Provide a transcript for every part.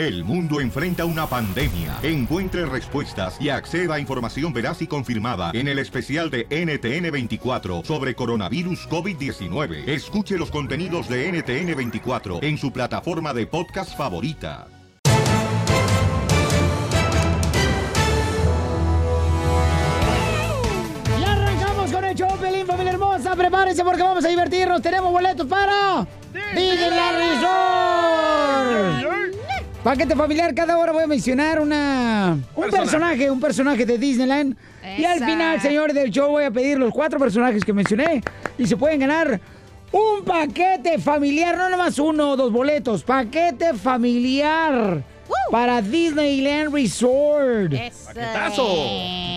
El mundo enfrenta una pandemia. Encuentre respuestas y acceda a información veraz y confirmada en el especial de NTN24 sobre coronavirus COVID-19. Escuche los contenidos de NTN24 en su plataforma de podcast favorita. Y arrancamos con el show, Pelín, familia hermosa. Prepárense porque vamos a divertirnos. Tenemos boletos para Disneyland Resort. Paquete familiar, cada hora voy a mencionar una un personaje, un personaje de Disneyland. Y al final, señores del show, voy a pedir los cuatro personajes que mencioné. Y se pueden ganar un paquete familiar, no nomás uno o dos boletos, paquete familiar para Disneyland Resort. ¡Paquetazo!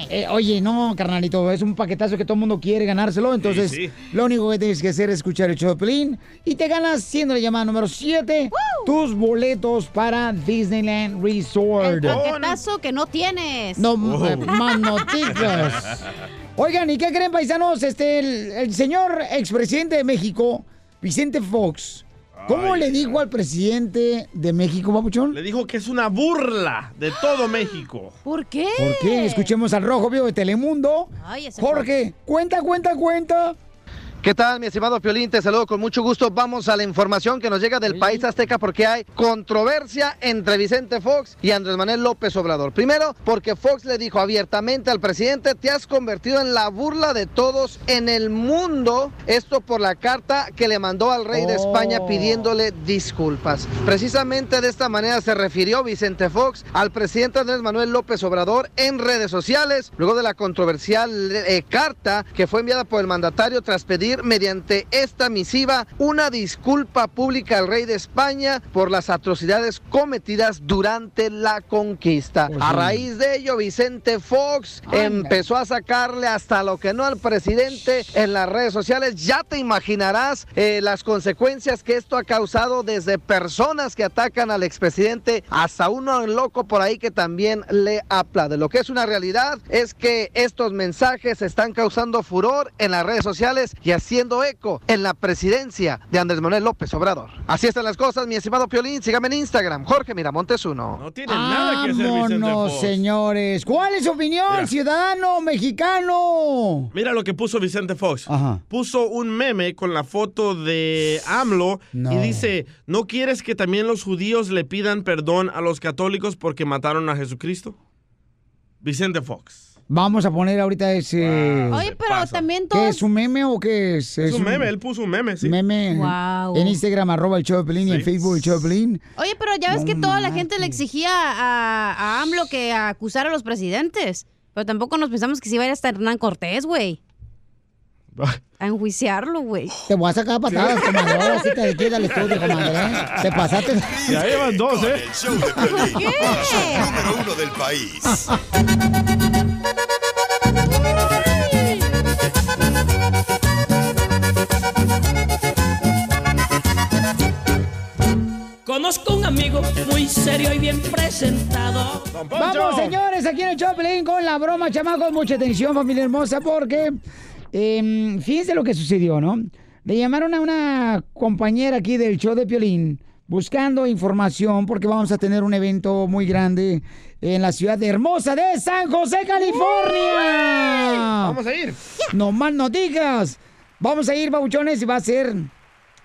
Eh, oye, no, carnalito, es un paquetazo que todo el mundo quiere ganárselo. Entonces, Sí, sí. lo único que tienes que hacer es escuchar el show de Pelín y te ganas, siendo la llamada número 7, tus boletos para Disneyland El Resort. paquetazo que no tienes. No, eh, más noticias. Oigan, ¿y qué creen, paisanos? Este, el, el señor expresidente de México, Vicente Fox, ¿cómo le dijo al presidente de México, papuchón? Le dijo que es una burla de todo México. ¿Por qué? ¿Por qué? Escuchemos al rojo vivo de Telemundo. Ay, ese Jorge, cuenta, cuenta, cuenta. ¿Qué tal, mi estimado Piolín? Te saludo con mucho gusto. Vamos a la información que nos llega del país azteca porque hay controversia entre Vicente Fox y Andrés Manuel López Obrador. Primero, porque Fox le dijo abiertamente al presidente, te has convertido en la burla de todos en el mundo. Esto por la carta que le mandó al rey de España Oh. pidiéndole disculpas. Precisamente de esta manera se refirió Vicente Fox al presidente Andrés Manuel López Obrador en redes sociales, luego de la controversial eh, carta que fue enviada por el mandatario tras pedir mediante esta misiva una disculpa pública al rey de España por las atrocidades cometidas durante la conquista. Pues A raíz de ello, Vicente Fox empezó a sacarle hasta lo que no al presidente en las redes sociales. Ya te imaginarás eh, las consecuencias que esto ha causado desde personas que atacan al expresidente hasta uno loco por ahí que también le aplaude. Lo que es una realidad es que estos mensajes están causando furor en las redes sociales y haciendo eco en la presidencia de Andrés Manuel López Obrador. Así están las cosas, mi estimado Piolín. Sígame en Instagram, Jorge Miramontes 1. No tiene nada que hacer Vicente Vámonos, Fox. señores. ¿Cuál es su opinión, Mira. ciudadano mexicano? Mira lo que puso Vicente Fox. Ajá. Puso un meme con la foto de AMLO No. y dice, ¿no quieres que también los judíos le pidan perdón a los católicos porque mataron a Jesucristo? Vicente Fox. Vamos a poner ahorita ese... Oye, pero también ¿Qué todos... es un meme o qué es? Es un meme, él puso un meme, sí. Meme Wow. en Instagram, arroba el show de Pelín, y en Sí. Facebook el show de Pelín. Oye, pero ya ves que toda la gente le exigía a, a AMLO que acusara a los presidentes. Pero tampoco nos pensamos que se iba a ir hasta Hernán Cortés, güey. A enjuiciarlo, güey. Te voy a sacar patadas, comadre. Ahora sí te queda el estudio, comadre. ¿eh? Te pasaste. Ya llevan dos, ¿eh? El show de qué? el show número uno del país. Conozco un amigo muy serio y bien presentado. Vamos, señores, aquí en el show de Pelín con la broma, chamacos. Mucha atención, familia hermosa, porque eh, fíjense lo que sucedió, ¿no? Le llamaron a una compañera aquí del show de Piolín buscando información porque vamos a tener un evento muy grande en la ciudad de hermosa de San José, California. Vamos a ir. No más no digas. Vamos a ir, babuchones, y va a ser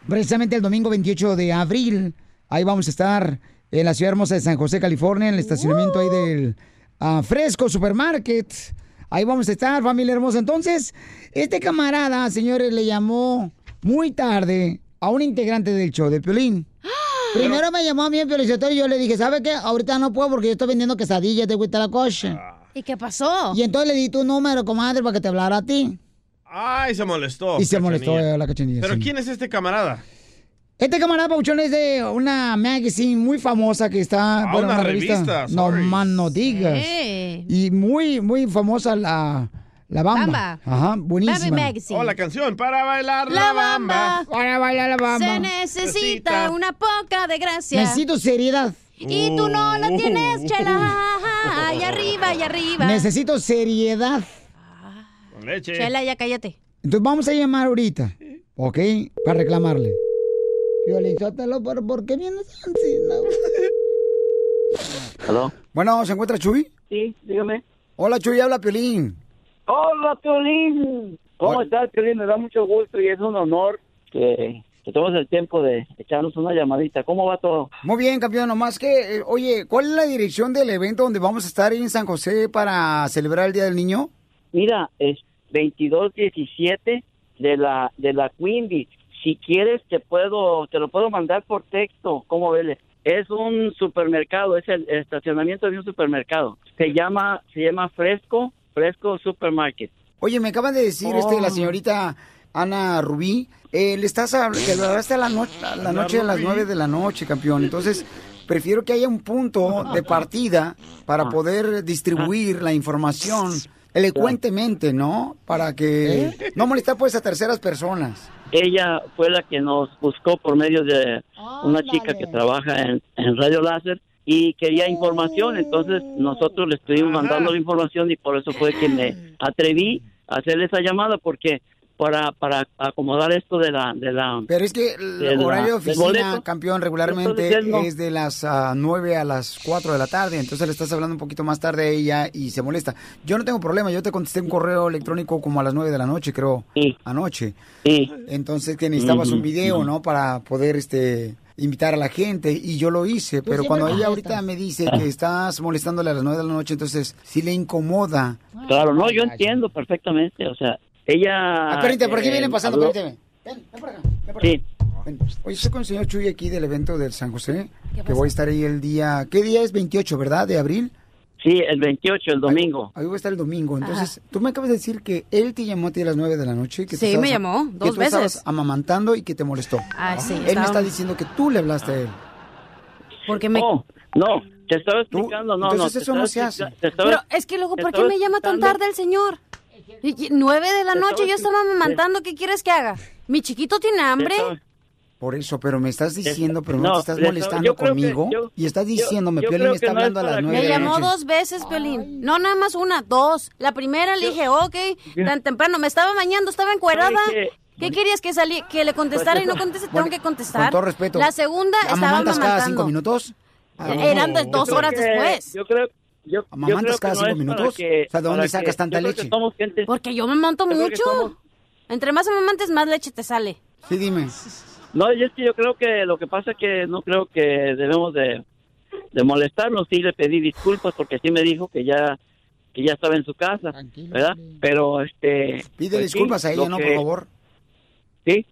precisamente el domingo 28 de abril. Ahí vamos a estar en la ciudad hermosa de San José, California, en el estacionamiento ahí del ah, Fresco Supermarket. Ahí vamos a estar, familia hermosa. Entonces, este camarada, señores, le llamó muy tarde a un integrante del show de Piolín. Primero me llamó a mí el Piolizotero y yo le dije, ¿sabe qué? Ahorita no puedo porque yo estoy vendiendo quesadillas de Huitlacoche. ¿Y qué pasó? Y entonces le di tu número, comadre, para que te hablara a ti. Ay, se molestó. Y se molestó Cachanilla. eh, la cachanilla. ¿Pero sí. quién es este camarada? Este camarada Pauchón es de una magazine muy famosa que está. Ah, una revista, No más no digas. Sí. Y muy, muy famosa la, la bamba. Bamba. Ajá, buenísima. Baby Magazine. Oh, la canción, para bailar La bamba. Para bailar la bamba. Se necesita una poca de gracia. Necesito seriedad. Y tú no la tienes, chela. Y arriba, y arriba. Necesito seriedad. Con leche. Chela, ya cállate. Entonces vamos a llamar ahorita. ¿Ok? Para reclamarle. Violín, sótalo, ¿por, ¿por qué vienes así? No? ¿Aló? Bueno, ¿se encuentra Chuy? Sí, dígame. Hola, Chuy, habla Piolín. Hola, Piolín. ¿Cómo Hola. estás, Piolín? Me da mucho gusto y es un honor que, que tomes el tiempo de echarnos una llamadita. ¿Cómo va todo? Muy bien, campeón, nomás que, eh, oye, ¿cuál es la dirección del evento donde vamos a estar en San José para celebrar el Día del Niño? Mira, es 2217 de la de la Queen Bee. Si quieres te puedo te lo puedo mandar por texto. ¿Cómo ves? Es un supermercado, es el estacionamiento de un supermercado. Se llama se llama Fresco Fresco Supermarket. Oye, me acaban de decir este, la Oh. señorita Ana Rubí, eh, le estás hablando, que lo hasta la, no- a la noche a las nueve de la noche, campeón. Entonces, prefiero que haya un punto de partida para Ah. poder distribuir la información elocuentemente, ¿no? Para que no molestar pues a terceras personas. Ella fue la que nos buscó por medio de una chica que trabaja en, en Radio Láser y quería información, entonces nosotros le estuvimos mandando la información y por eso fue que me atreví a hacerle esa llamada porque para para acomodar esto de la de la Pero es que el horario de oficina, campeón, regularmente es de las ah, 9 a las 4 de la tarde. Entonces le estás hablando un poquito más tarde a ella y se molesta. Yo no tengo problema, yo te contesté un correo electrónico como a las 9 de la noche, creo, anoche. Entonces que necesitabas un video. ¿no? Para poder este invitar a la gente y yo lo hice, pero cuando ella ahorita me dice que estás molestándole a las 9 de la noche, entonces si le incomoda. Claro, no, yo entiendo perfectamente, o sea, ella Ah, permíteme, por aquí eh, viene pasando, habló- permíteme. Sí. Ven. Oye, estoy con el señor Chuy aquí del evento del San José, que voy a estar ahí el día, ¿qué día es? 28, ¿verdad? De abril. Sí, el 28, el domingo. Ahí voy a estar el domingo. Entonces, tú me acabas de decir que él te llamó a ti a las 9 de la noche. Que Sí, estabas- me llamó, que dos tú estabas veces. amamantando y que te molestó. Ah, sí, Él me está diciendo que tú le hablaste a él. Porque me... No, no, te estaba explicando, no, no. entonces eso no se hace. Pero es que luego, ¿por qué me llama tan tarde el señor? Nueve de la Te noche, estaba yo estaba amamantando, ¿qué quieres que haga? ¿Mi chiquito tiene hambre? Por eso, pero me estás diciendo, pero no, no, te estás molestando yo que- conmigo. yo- y estás yo- diciéndome, yo Piolín creo me está que no es hablando a las 9 Me llamó dos veces, Pelín. No, nada más una, dos. La primera le dije, ok, tan temprano. Me estaba bañando, estaba encuerada. ¿Sabe ¿Qué querías que salí, que le contestara y no contesté? Tengo que contestar. Con todo respeto. La segunda estaba ¿Amamantas cada cinco amamantando. minutos? Eran de dos Yo horas que- después. Yo creo, yo, yo ¿Amamantas creo que cada no cinco minutos? que- O sea, ¿de dónde sacas que- tanta yo leche? gente- Porque yo me monto Yo mucho. somos- Entre más amamantes, más leche te sale. Sí, dime. No, y es que yo creo que lo que pasa es que no creo que debemos de, de molestarnos. Sí le pedí disculpas porque sí me dijo que ya que ya estaba en su casa, ¿verdad? Pero este Pide pues sí, disculpas a ella, ¿no? que- Por favor. Sí,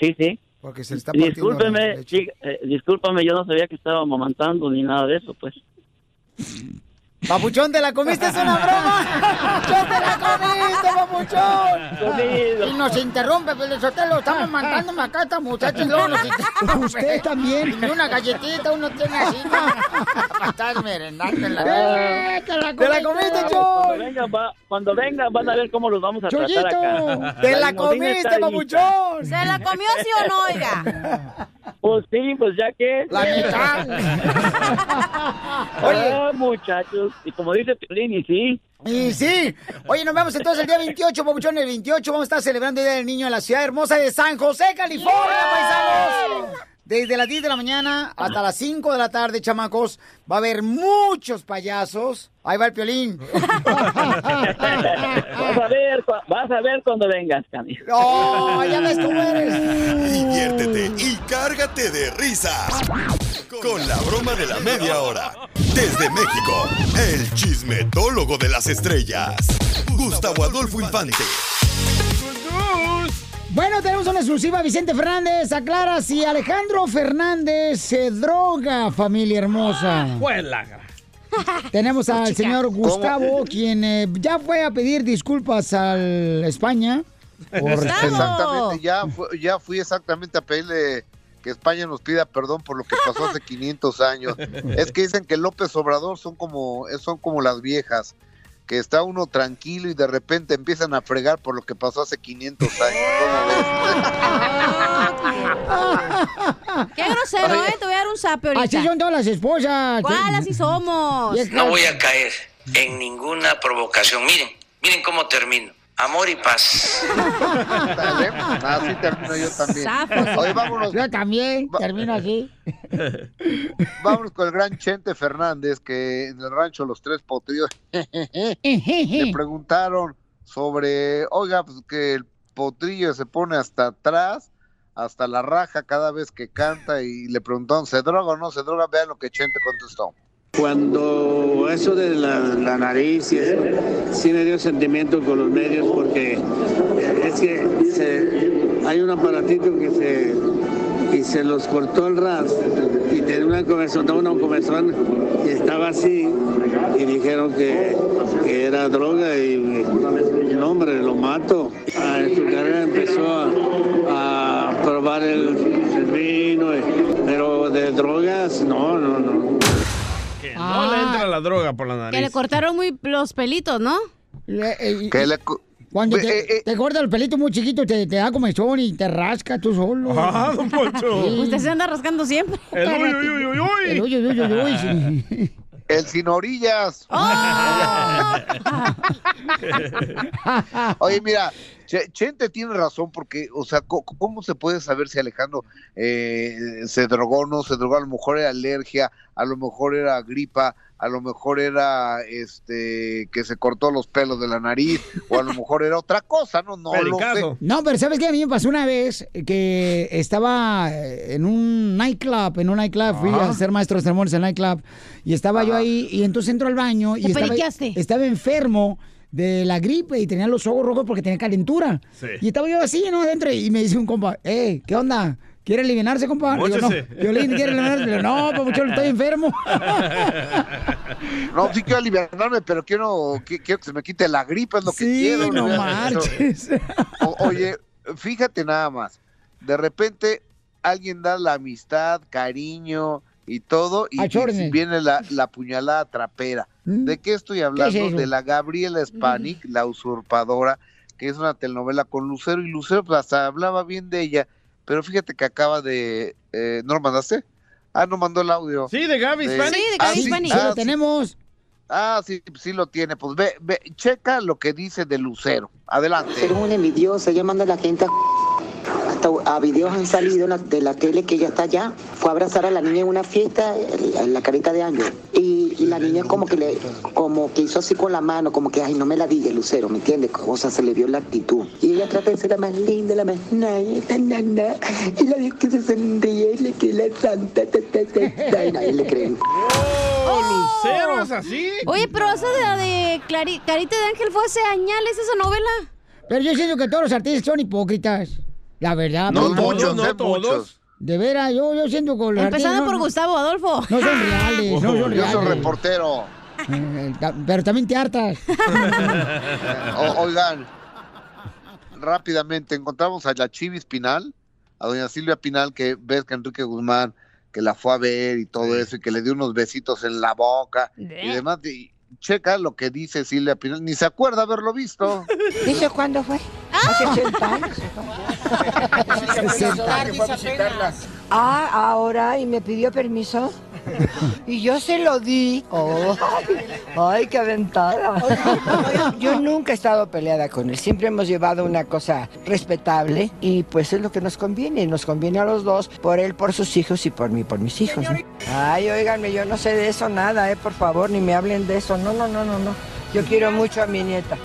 sí, sí. Porque se le está partiendo la Discúlpeme, leche. sí, eh, discúlpame, yo no sabía que estaba amamantando ni nada de eso, pues. Papuchón, ¿te la comiste? ¡Es una broma! ¡Yo te la comiste, papuchón! Y nos interrumpe, Pelizotelo. Estamos mandándome acá a esta muchacha y luego nos interrumpe. Usted también. Y una galletita uno tiene así. ¿no? Estás merendando en la... Eh, ¡Te la comiste, Choy! Cuando vengan, va- cuando vengan van a ver cómo los vamos a Choyito, tratar acá. te la comiste, papuchón. ¿Se la comió sí o no, oiga? Pues sí, pues ya que... La mitad. Oye. Ah, muchachos, y como dice Piolín, y sí. Y sí. Oye, nos vemos entonces el día 28, Papuchón. El 28 vamos a estar celebrando el Día del Niño en la ciudad hermosa de San José, California, paisanos. Desde las 10 de la mañana hasta las 5 de la tarde, chamacos, va a haber muchos payasos. Ahí va el piolín. Vas a ver, vas a ver cuando vengas, Cami. ¡Oh, ya ves cómo eres! Diviértete y cárgate de risas con la broma de la media hora. Desde México, el chismetólogo de las estrellas, Gustavo Adolfo Infante. Bueno, tenemos una exclusiva. Vicente Fernández aclara si Alejandro Fernández se droga, familia hermosa. Pues la gra- Tenemos al Chica. señor ¿Cómo? Gustavo, quien eh, ya fue a pedir disculpas al España. Por Exactamente, ya, fu- ya fui exactamente a pedirle que España nos pida perdón por lo que pasó hace 500 años. Es que dicen que López Obrador son como, son como las viejas, que está uno tranquilo y de repente empiezan a fregar por lo que pasó hace 500 años. Qué grosero, ¿eh? Te voy a dar un zape ahorita. Así son todas las esposas. ¿Cuál? Así somos. No voy a caer en ninguna provocación. Miren, miren cómo termino. Amor y paz. Dale, Así termino yo también. Oye, vámonos. Yo también termino así. Vámonos con el gran Chente Fernández, que en el rancho Los Tres Potrillos le preguntaron sobre, oiga, pues que el potrillo se pone hasta atrás, hasta la raja cada vez que canta y le preguntaron, ¿se droga o no se droga? Vean lo que Chente contestó. Cuando eso de la, nariz eso, sí me dio sentimiento con los medios porque es que hay un aparatito que se, y se los cortó el ras y tenía una comezón, una comezón y estaba así y dijeron que, era droga y no hombre, lo mato. Ah, en su carrera empezó a, probar el, vino, y- pero de drogas, no, no, no. No le entra la droga por la Que le nariz. cortaron muy los pelitos, ¿no? Que le Cuando te, te corta el pelito muy chiquito, te, te da comezón y te rasca tú solo. Ah, don Poncho. Usted se anda rascando siempre. El uy, uy, uy, uy, uy. El uy, uy, uy, uy, uy, sí. El sin orillas. Oye, mira, Chente tiene razón porque, o sea, ¿cómo se puede saber si Alejandro eh, se drogó o no se drogó? A lo mejor era alergia, a lo mejor era gripa, a lo mejor era este que se cortó los pelos de la nariz, o a lo mejor era otra cosa, no, no lo sé. No, pero ¿sabes qué? A mí me pasó una vez que estaba eh, en un nightclub, en un nightclub, fui a ser maestro de ceremonias en nightclub, y estaba yo ahí, y entonces entro al baño y estaba enfermo de la gripe y tenía los ojos rojos porque tenía calentura. Sí. Y estaba yo así, ¿no? Adentro, y me dice un compa, eh, ¿qué onda? ¿Quiere aliviarse, compa? Le digo, no, le quiere aliviarse. Digo, no, papuchón, estoy enfermo. No, sí quiero aliviarme, pero quiero, qui- quiero que se me quite la gripe, es lo que Sí, quiero. no marches. O- oye, fíjate nada más. De repente alguien da la amistad, cariño y todo, y, viene la, la puñalada trapera. ¿De qué estoy hablando? de la Gabriela Spanik, la usurpadora, que es una telenovela con Lucero, y Lucero pues, hasta hablaba bien de ella, pero fíjate que acaba de... Eh, ¿No lo mandaste? Ah, no mandó el audio. Sí, de Gaby Spanik. Sí, de Ah, Gaby sí, Spanik. ah, Sí, lo sí. tenemos. Ah, sí, sí lo tiene. Pues ve, ve, checa lo que dice de Lucero. Adelante. Eres una envidiosa, ella manda a la gente a... Hasta a videos han salido de la tele que ella está allá. Fue a abrazar a la niña en una fiesta, en la carita de Ángel. Y, y la niña como que le, como que hizo así con la mano, como que, ay, no me la diga, Lucero, ¿me entiendes? O sea, se le vio la actitud. Y ella trata de ser la más linda, la más tan, tan. Y la vez que se sonríe, y le que la santa, ta, ta, ta, ta, y nadie le cree. Oh, Lucero es así. Oye, pero esa de la de Clari- Carita de Ángel fue hace añales esa novela. Pero yo siento que todos los artistas son hipócritas. La verdad. No pero- muchos, no todos. De veras, yo, yo siento que los Empezando por no- Gustavo Adolfo. No son reales, no son Yo reales. soy reportero. Eh, Pero también te hartas. O- oigan, rápidamente encontramos a la Chivis Pinal, a doña Silvia Pinal, que ves que Enrique Guzmán, que la fue a ver y todo eso, y que le dio unos besitos en la boca y demás. Y checa lo que dice Silvia Pinal, ni se acuerda haberlo visto. ¿Dice cuándo fue? Hace 80 años. Ah, ahora, y me pidió permiso. Y yo se lo di. Oh, ay, qué aventada. Yo nunca he estado peleada con él. Siempre hemos llevado una cosa respetable y pues es lo que nos conviene. Nos conviene a los dos, por él, por sus hijos y por mí, por mis hijos. ¿no? Ay, óiganme, yo no sé de eso nada, eh, por favor, ni me hablen de eso. No, no, no, no, no. Yo quiero mucho a mi nieta.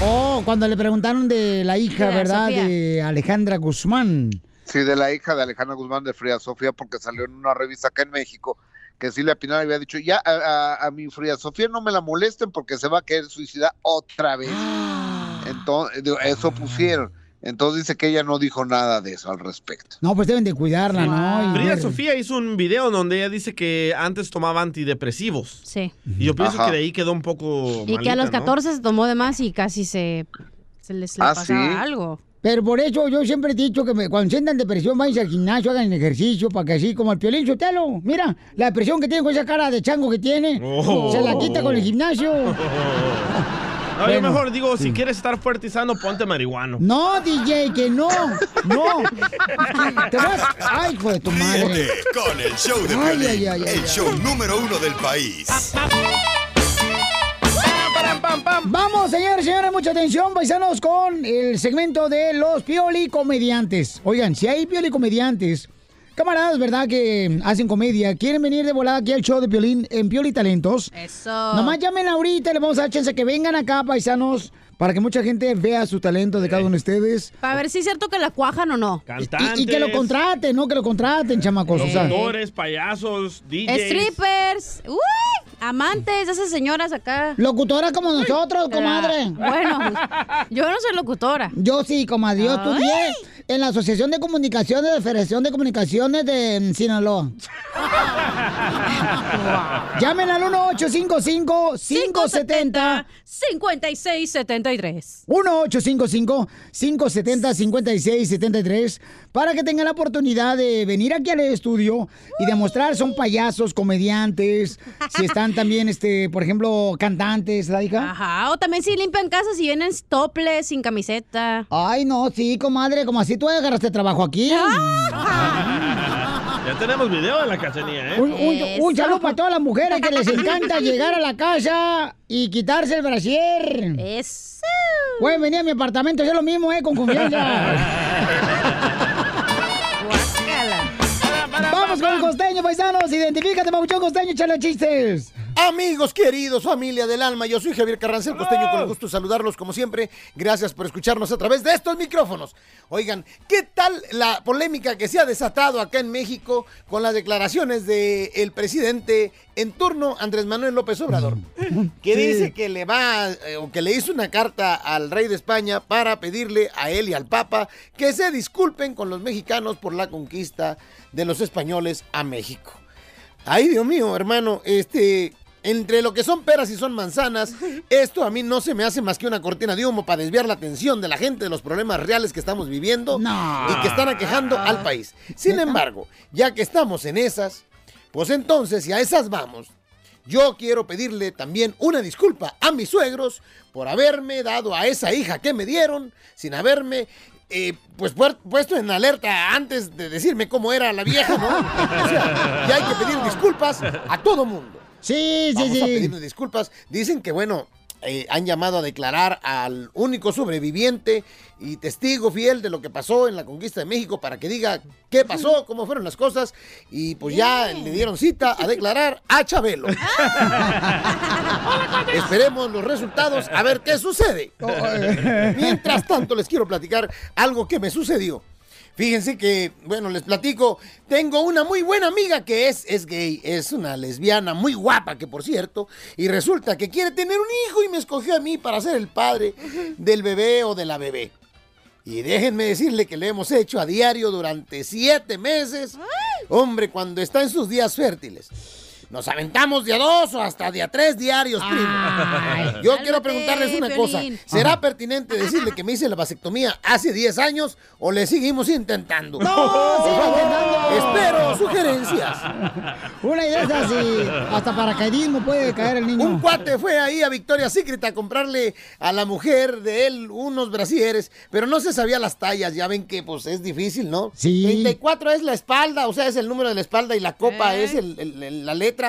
Oh, cuando le preguntaron de la hija, De ¿verdad? Sofía. De Alejandra Guzmán. Sí, de la hija de Alejandra Guzmán de Fría Sofía, porque salió en una revista acá en México que Silvia Pinal había dicho, ya a, a- a mi Fría Sofía no me la molesten porque se va a querer suicidar otra vez. Entonces, eso pusieron. Entonces dice que ella no dijo nada de eso al respecto. No, pues deben de cuidarla, ¿no? Frida Sofía hizo un video donde ella dice que antes tomaba antidepresivos. Sí. Y yo pienso Ajá. que de ahí quedó un poco Y que a los malita, ¿no? 14 se tomó de más y casi se, se les le Ah, pasaba ¿sí? algo. Pero por eso yo siempre he dicho que me- cuando sientan depresión, vayan al gimnasio, hagan ejercicio, para que así como el piolín Sotelo. Mira, la depresión que tiene con esa cara de chango que tiene, Oh. se la quita con el gimnasio. No, yo mejor digo, si quieres estar fuerte y sano, ponte marihuano. No, DJ, que no, no. Te vas. Ay, hijo de tu madre. Ríete con el show de Ay, Piolín, ay, ay, ay, el ay. show número uno del país. Vamos, señores, señores, mucha atención, paisanos, con el segmento de los pioli comediantes. Oigan, si hay pioli comediantes, camaradas, ¿verdad? Que hacen comedia, quieren venir de volada aquí al show de Piolín en Pioli Talentos. Eso. Nomás llamen ahorita, le vamos a dar chance que vengan acá, paisanos, para que mucha gente vea su talento de cada uno de ustedes. Para ver si es cierto que la cuajan o no. Cantantes. Y, y que lo contraten, ¿no? Que lo contraten, chamacos. o sea. Actores, payasos, DJs. Strippers. Uy, amantes de esas señoras acá. Locutora como nosotros, comadre. Bueno, yo no soy locutora. Yo sí, comadre. Yo estudié en la Asociación de Comunicaciones de Federación de Comunicaciones de Sinaloa. Llamen al 1-855-570. 5673. 1-855-570-5673 para que tengan la oportunidad de venir aquí al estudio y demostrar son payasos, comediantes, si están también, este, por ejemplo, cantantes, ¿la hija? Ajá, o también si limpian casas y vienen topless, sin camiseta. Ay, no, sí, comadre, como así tú agarraste trabajo aquí. Ya tenemos video de la cachanilla, ¿eh? Un, un, un saludo para todas las mujeres que les encanta llegar a la casa y quitarse el brasier. Eso. Pueden venir a mi apartamento, es lo mismo, ¿eh? Con confianza. Vamos con el costeño, paisanos. Identifícate, Mabuchón Costeño, échale chistes. Amigos queridos, familia del alma, yo soy Javier Carranza, el costeño, con el gusto de saludarlos como siempre. Gracias por escucharnos a través de estos micrófonos. Oigan, ¿qué tal la polémica que se ha desatado acá en México con las declaraciones del presidente en turno, Andrés Manuel López Obrador? Que dice que le va, eh, o que le hizo una carta al rey de España para pedirle a él y al Papa que se disculpen con los mexicanos por la conquista de los españoles a México. Ay, Dios mío, hermano, este, entre lo que son peras y son manzanas, esto a mí no se me hace más que una cortina de humo para desviar la atención de la gente de los problemas reales que estamos viviendo y que están aquejando al país. Sin embargo, ya que estamos en esas, pues entonces, si a esas vamos, yo quiero pedirle también una disculpa a mis suegros por haberme dado a esa hija que me dieron, sin haberme eh, pues puesto en alerta antes de decirme cómo era la vieja, ¿no? O sea, ya hay que pedir disculpas a todo mundo. Sí, sí, Vamos a sí. pedirle disculpas. Dicen que, bueno, eh, han llamado a declarar al único sobreviviente y testigo fiel de lo que pasó en la conquista de México para que diga qué pasó, cómo fueron las cosas. Y pues ya le dieron cita a declarar a Chabelo. Esperemos los resultados a ver qué sucede. Mientras tanto, les quiero platicar algo que me sucedió. Fíjense que, bueno, les platico, tengo una muy buena amiga que es, es gay, es una lesbiana muy guapa, que por cierto, y resulta que quiere tener un hijo y me escogió a mí para ser el padre del bebé o de la bebé. Y déjenme decirle que lo hemos hecho a diario durante siete meses. Hombre, cuando está en sus días fértiles. Nos aventamos de a dos o hasta de a tres diarios, primo. Yo quiero preguntarles una cosa. ¿Será pertinente decirle que me hice la vasectomía hace 10 años o le seguimos intentando? ¡No, intentando! Espero sugerencias. Una idea es así. Hasta paracaidismo puede caer el niño. Un cuate fue ahí a Victoria's Secret a comprarle a la mujer de él unos brasieres, pero no se sabía las tallas. Ya ven que pues es difícil, ¿no? Sí. 34 es la espalda, o sea, es el número de la espalda y la copa es el- el- el- la letra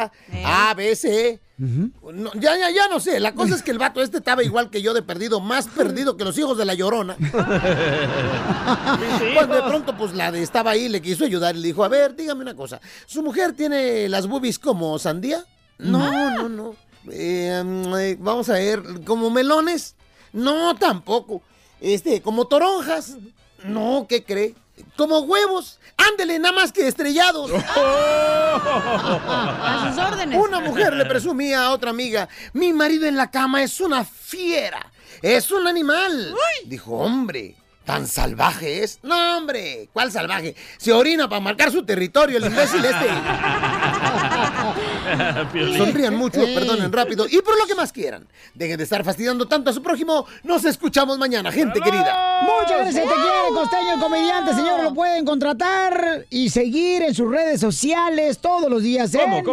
A, B, C. No, ya, ya, ya no sé. La cosa es que el vato este estaba igual que yo de perdido, más perdido que los hijos de la llorona. Cuando de pronto, pues la de estaba ahí, le quiso ayudar y le dijo, a ver, dígame una cosa. ¿Su mujer tiene las boobies como sandía? No, no, no. Eh, mm, eh, vamos a ver, ¿como melones? No, tampoco. Este, ¿como toronjas? No, ¿qué cree? Como huevos. Ándele, nada más que estrellados. A sus órdenes. Una mujer le presumía a otra amiga, mi marido en la cama es una fiera, es un animal. Dijo, hombre, ¿tan salvaje es? No, hombre, ¿cuál salvaje? Se orina para marcar su territorio, el imbécil este. Sonrían mucho, perdonen rápido y por lo que más quieran. Dejen de estar fastidiando tanto a su prójimo. Nos escuchamos mañana, gente querida. Muchas gracias, te quiere, costeño, el comediante, señor. Lo pueden contratar y seguir en sus redes sociales todos los días. ¿eh? Llámele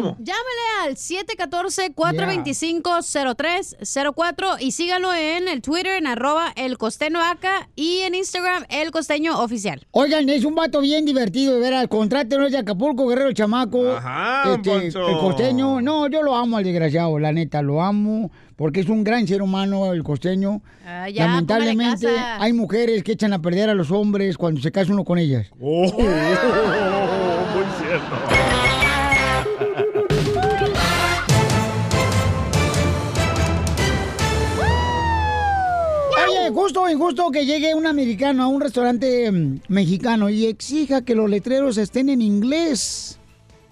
al 714-425-0304 y sígalo en el Twitter en arroba el costeño acá y en Instagram el costeño oficial. Oigan, es un vato bien divertido, de veras. Contrátenos de Acapulco, Guerrero Chamaco. Ajá, este, el costeño costeño. No, yo lo amo al desgraciado, la neta, lo amo. Porque es un gran ser humano el costeño. Ah, ya, Lamentablemente, hay mujeres que echan a perder a los hombres cuando se casa uno con ellas. Oh, muy cierto. Oye, justo o injusto que llegue un americano a un restaurante mm, mexicano y exija que los letreros estén en inglés.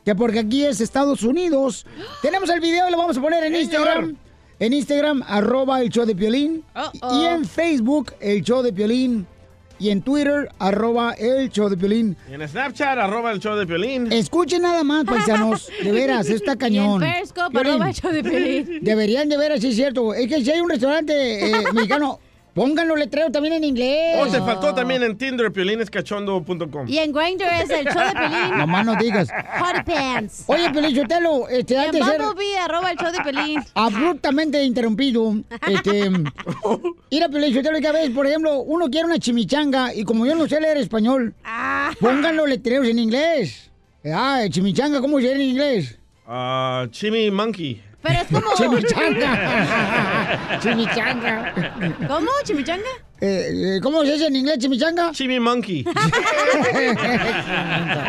Que porque aquí es Estados Unidos. Tenemos el video y lo vamos a poner en Instagram. En Instagram, arroba el show de Piolín. Y en Facebook, el show de Piolín. Y en Twitter, arroba el show de Piolín. Y en Snapchat, arroba el show de Piolín. Escuchen nada más, paisanos. De veras, está cañón. Y en Periscope, Piolín, arroba el show de Piolín. Deberían de veras, sí es cierto. Es que si hay un restaurante eh, mexicano, pongan los letreros también en inglés. Oh, te faltó también en Tinder, piolinescachondo.com. Y en Grindr es el show de Pelín. No más no digas. Hot Pants. Oye, Pelín Sotelo, este, Y en antes de ser arroba el show de Pelín. abruptamente interrumpido, este, ir a Pelín Sotelo, que a veces, por ejemplo, uno quiere una chimichanga y como yo no sé leer español, Ah. pongan los letreros en inglés. Ah, chimichanga, ¿cómo se lee en inglés? Ah, Chimmy Monkey. Pero es como... Chimichanga. chimichanga. ¿Cómo? ¿Chimichanga? Eh, eh, ¿Cómo se dice en inglés chimichanga? Chimmy Monkey.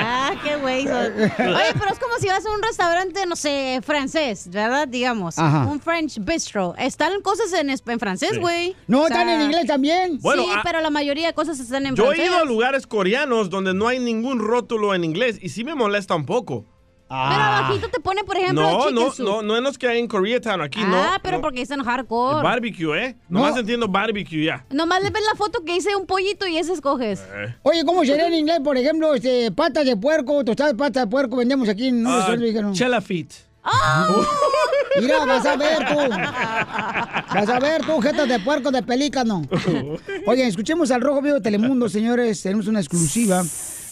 Ah, qué güey. son. Oye, pero es como si vas a un restaurante, no sé, francés, ¿verdad? Digamos. Ajá. Un French bistro. Están cosas en, en francés, Sí. güey. No, O sea, están en inglés también. Bueno, sí, ah, pero la mayoría de cosas están en Yo he francés. ido a lugares coreanos donde no hay ningún rótulo en inglés y sí me molesta un poco. Pero abajito te pone, por ejemplo, No, chicken no, soup. no, no en los que hay en Koreatown, aquí no. Ah, pero no. porque están hardcore. Barbecue, ¿eh? Nomás entiendo barbecue ya. Nomás le ves la foto que hice un pollito y ese escoges. Oye, ¿cómo sería en inglés, por ejemplo, este, patas de puerco, tostadas de patas de puerco, vendemos aquí en Ah, restaurante mexicano? Feet. Mira, vas a ver tú. Vas a ver tú, jetas de puerco de pelícano. Oye, escuchemos al Rojo Vivo de Telemundo, señores. Tenemos una exclusiva.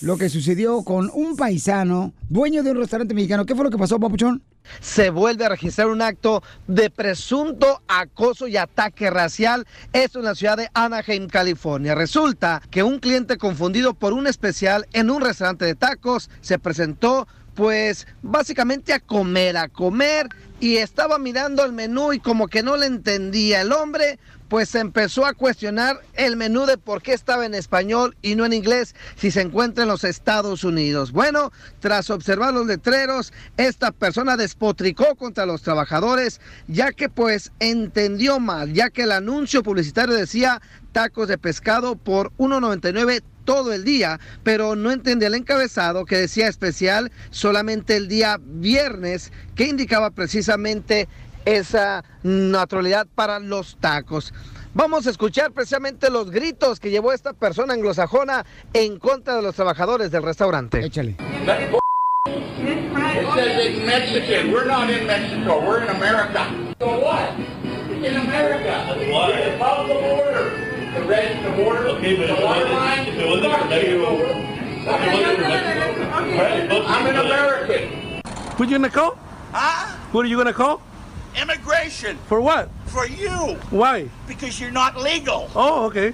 Lo que sucedió con un paisano, dueño de un restaurante mexicano. ¿Qué fue lo que pasó, papuchón? se vuelve a registrar un acto de presunto acoso y ataque racial. Esto en la ciudad de Anaheim, California. Resulta que un cliente confundido por un especial en un restaurante de tacos se presentó pues básicamente a comer, a comer y estaba mirando el menú y como que no le entendía el hombre, pues empezó a cuestionar el menú de por qué estaba en español y no en inglés si se encuentra en los Estados Unidos. Bueno, tras observar los letreros, esta persona despotricó contra los trabajadores ya que pues entendió mal, ya que el anuncio publicitario decía tacos de pescado por 1.99 todo el día, pero no entendía el encabezado que decía especial solamente el día viernes, que indicaba precisamente esa naturalidad para los tacos. Vamos a escuchar precisamente los gritos que llevó esta persona anglosajona en contra de los trabajadores del restaurante. Échale. It says in Mexican. We're not in Mexico. What? What? The red, the border. Okay, but the water line. If it wasn't for Mexico. I'm an American. Who you gonna call? Huh? Who are you gonna call? Immigration. For what? For you. Why? Because you're not legal. Oh, okay.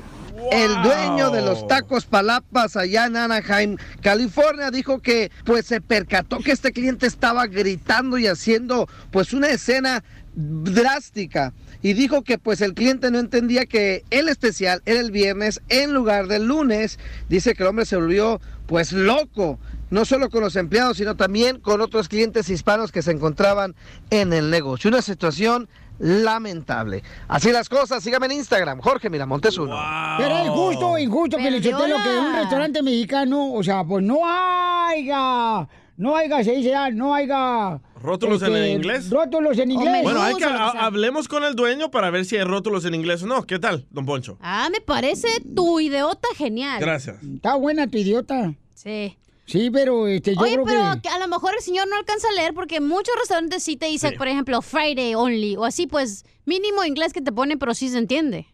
El dueño de los tacos Palapas allá en Anaheim, California, dijo que pues se percató que este cliente estaba gritando y haciendo pues una escena drástica y dijo que pues el cliente no entendía que el especial era el viernes en lugar del lunes. Dice que el hombre se volvió pues loco, no solo con los empleados, sino también con otros clientes hispanos que se encontraban en el negocio. Una situación lamentable. Así las cosas, sígame en Instagram, Jorge Miramontes uno. Pero es justo injusto, Pelichotelo, que un restaurante mexicano, o sea, pues no haya, no haya, se dice, ah, no haya... ¿Rótulos en este, inglés? Rótulos en inglés. Bueno, hay que, ha- hablemos con el dueño para ver si hay rótulos en inglés o no. ¿Qué tal, don Poncho? Ah, me parece tu idiota genial. Gracias. Está buena tu idiota. Sí. Sí, pero este, yo Oye, creo pero que... que a lo mejor el señor no alcanza a leer porque muchos restaurantes sí te dicen, Sí. por ejemplo, Friday only o así, pues mínimo inglés que te ponen, pero sí se entiende.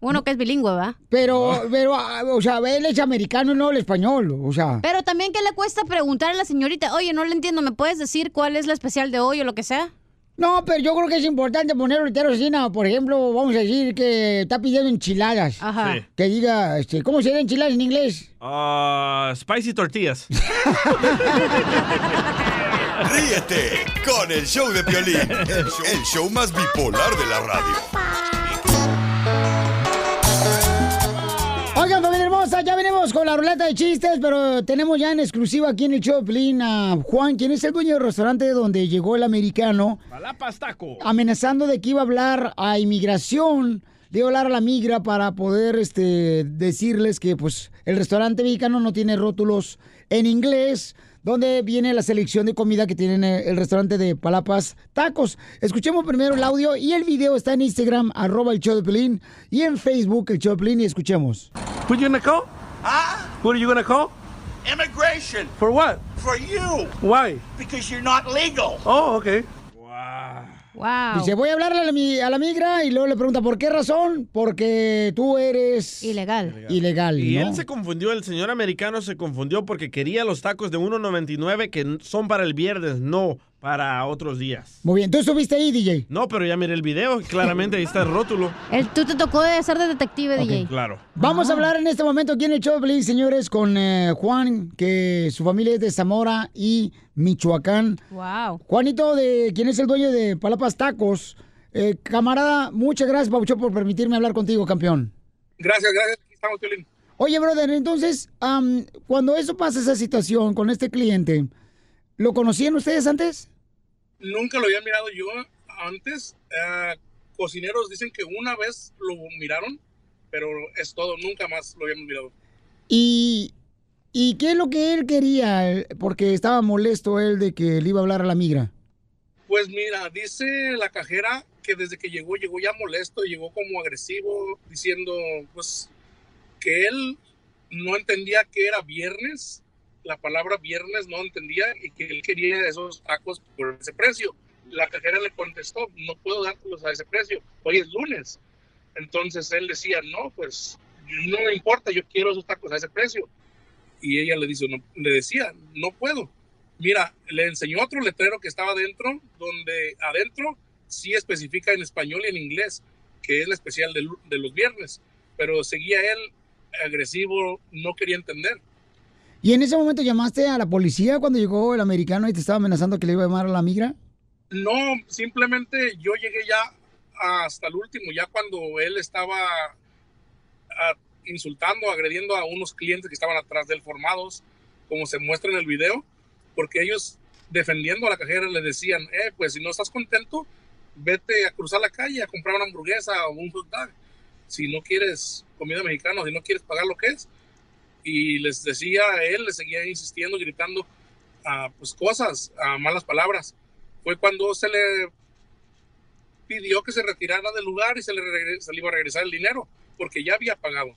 Uno que es bilingüe, ¿va? Pero, pero, ah, o sea, él es americano y no el español, o sea... Pero también, ¿qué le cuesta preguntar a la señorita? Oye, no le entiendo, ¿me puedes decir cuál es la especial de hoy o lo que sea? No, pero yo creo que es importante poner letreros así, ¿no? por ejemplo, vamos a decir que está pidiendo enchiladas. Ajá. Sí. Que diga, este, ¿cómo sería enchiladas en inglés? Ah, spicy tortillas. Ríete con el show de Piolín, el show, el show más bipolar de la radio. Oigan, familia hermosa, ya venimos con la ruleta de chistes, pero tenemos ya en exclusiva aquí en el show de Pelín a Juan, quien es el dueño del restaurante donde llegó el americano, Palapas taco. amenazando de que iba a hablar a inmigración, a hablar a la migra para poder este, decirles que pues el restaurante mexicano no tiene rótulos en inglés, donde viene la selección de comida que tiene el el restaurante de Palapas Tacos. Escuchemos primero el audio y el video está en Instagram, arroba el show de Pelín, y en Facebook el show de Pelín, y escuchemos. Who you gonna call? Huh? Who are you gonna call? Immigration. For what? For you. Why? Because you're not legal. Oh, okay. Wow. Dice, voy a hablarle a la, mi- a la migra y luego le pregunta, ¿por qué razón? Porque tú eres... Ilegal. Ilegal, Y ¿no? él se confundió, el señor americano se confundió porque quería los tacos de 1.99 que son para el viernes, no para otros días. Muy bien, ¿tú estuviste ahí, DJ? No, pero ya miré el video, claramente ahí está el rótulo. El, tú te tocó de ser de detective, DJ. Claro. Vamos a hablar en este momento aquí en el show señores, con eh, Juan, que su familia es de Zamora y Michoacán. Wow. Juanito, de quien es el dueño de Palapas Tacos. Eh, camarada, muchas gracias, Paucho, por permitirme hablar contigo, campeón. Gracias, gracias. Aquí estamos. Oye, brother, entonces, cuando eso pasa, esa situación con este cliente, ¿lo conocían ustedes antes? Nunca lo había mirado yo antes. Eh, cocineros dicen que una vez lo miraron, pero es todo. Nunca más lo habíamos mirado. ¿Y, ¿Y qué es lo que él quería? Porque estaba molesto él de que le iba a hablar a la migra. Pues mira, dice la cajera que desde que llegó, llegó ya molesto, llegó como agresivo, diciendo pues que él no entendía que era viernes, la palabra viernes no entendía y que él quería esos tacos por ese precio. La cajera le contestó, no puedo dártelos a ese precio, hoy es lunes. Entonces él decía, no, pues no me importa, yo quiero esos tacos a ese precio. Y ella le, dice, no, le decía, no puedo. Mira, le enseñó otro letrero que estaba adentro, donde adentro sí especifica en español y en inglés, que es la especial de, los viernes, pero seguía él agresivo, no quería entender. ¿Y en ese momento llamaste a la policía cuando llegó el americano y te estaba amenazando que le iba a llamar a la migra? No, simplemente yo llegué ya hasta el último, ya cuando él estaba ah, insultando, agrediendo a unos clientes que estaban atrás de él formados, como se muestra en el video, porque ellos defendiendo a la cajera le decían, eh, pues si no estás contento, vete a cruzar la calle a comprar una hamburguesa o un hot dog. Si no quieres comida mexicana, si no quieres pagar lo que es. Y les decía a él, le seguía insistiendo, gritando ah, pues cosas, ah, malas palabras. Fue cuando se le pidió que se retirara del lugar y se le, se le iba a regresar el dinero, porque ya había pagado.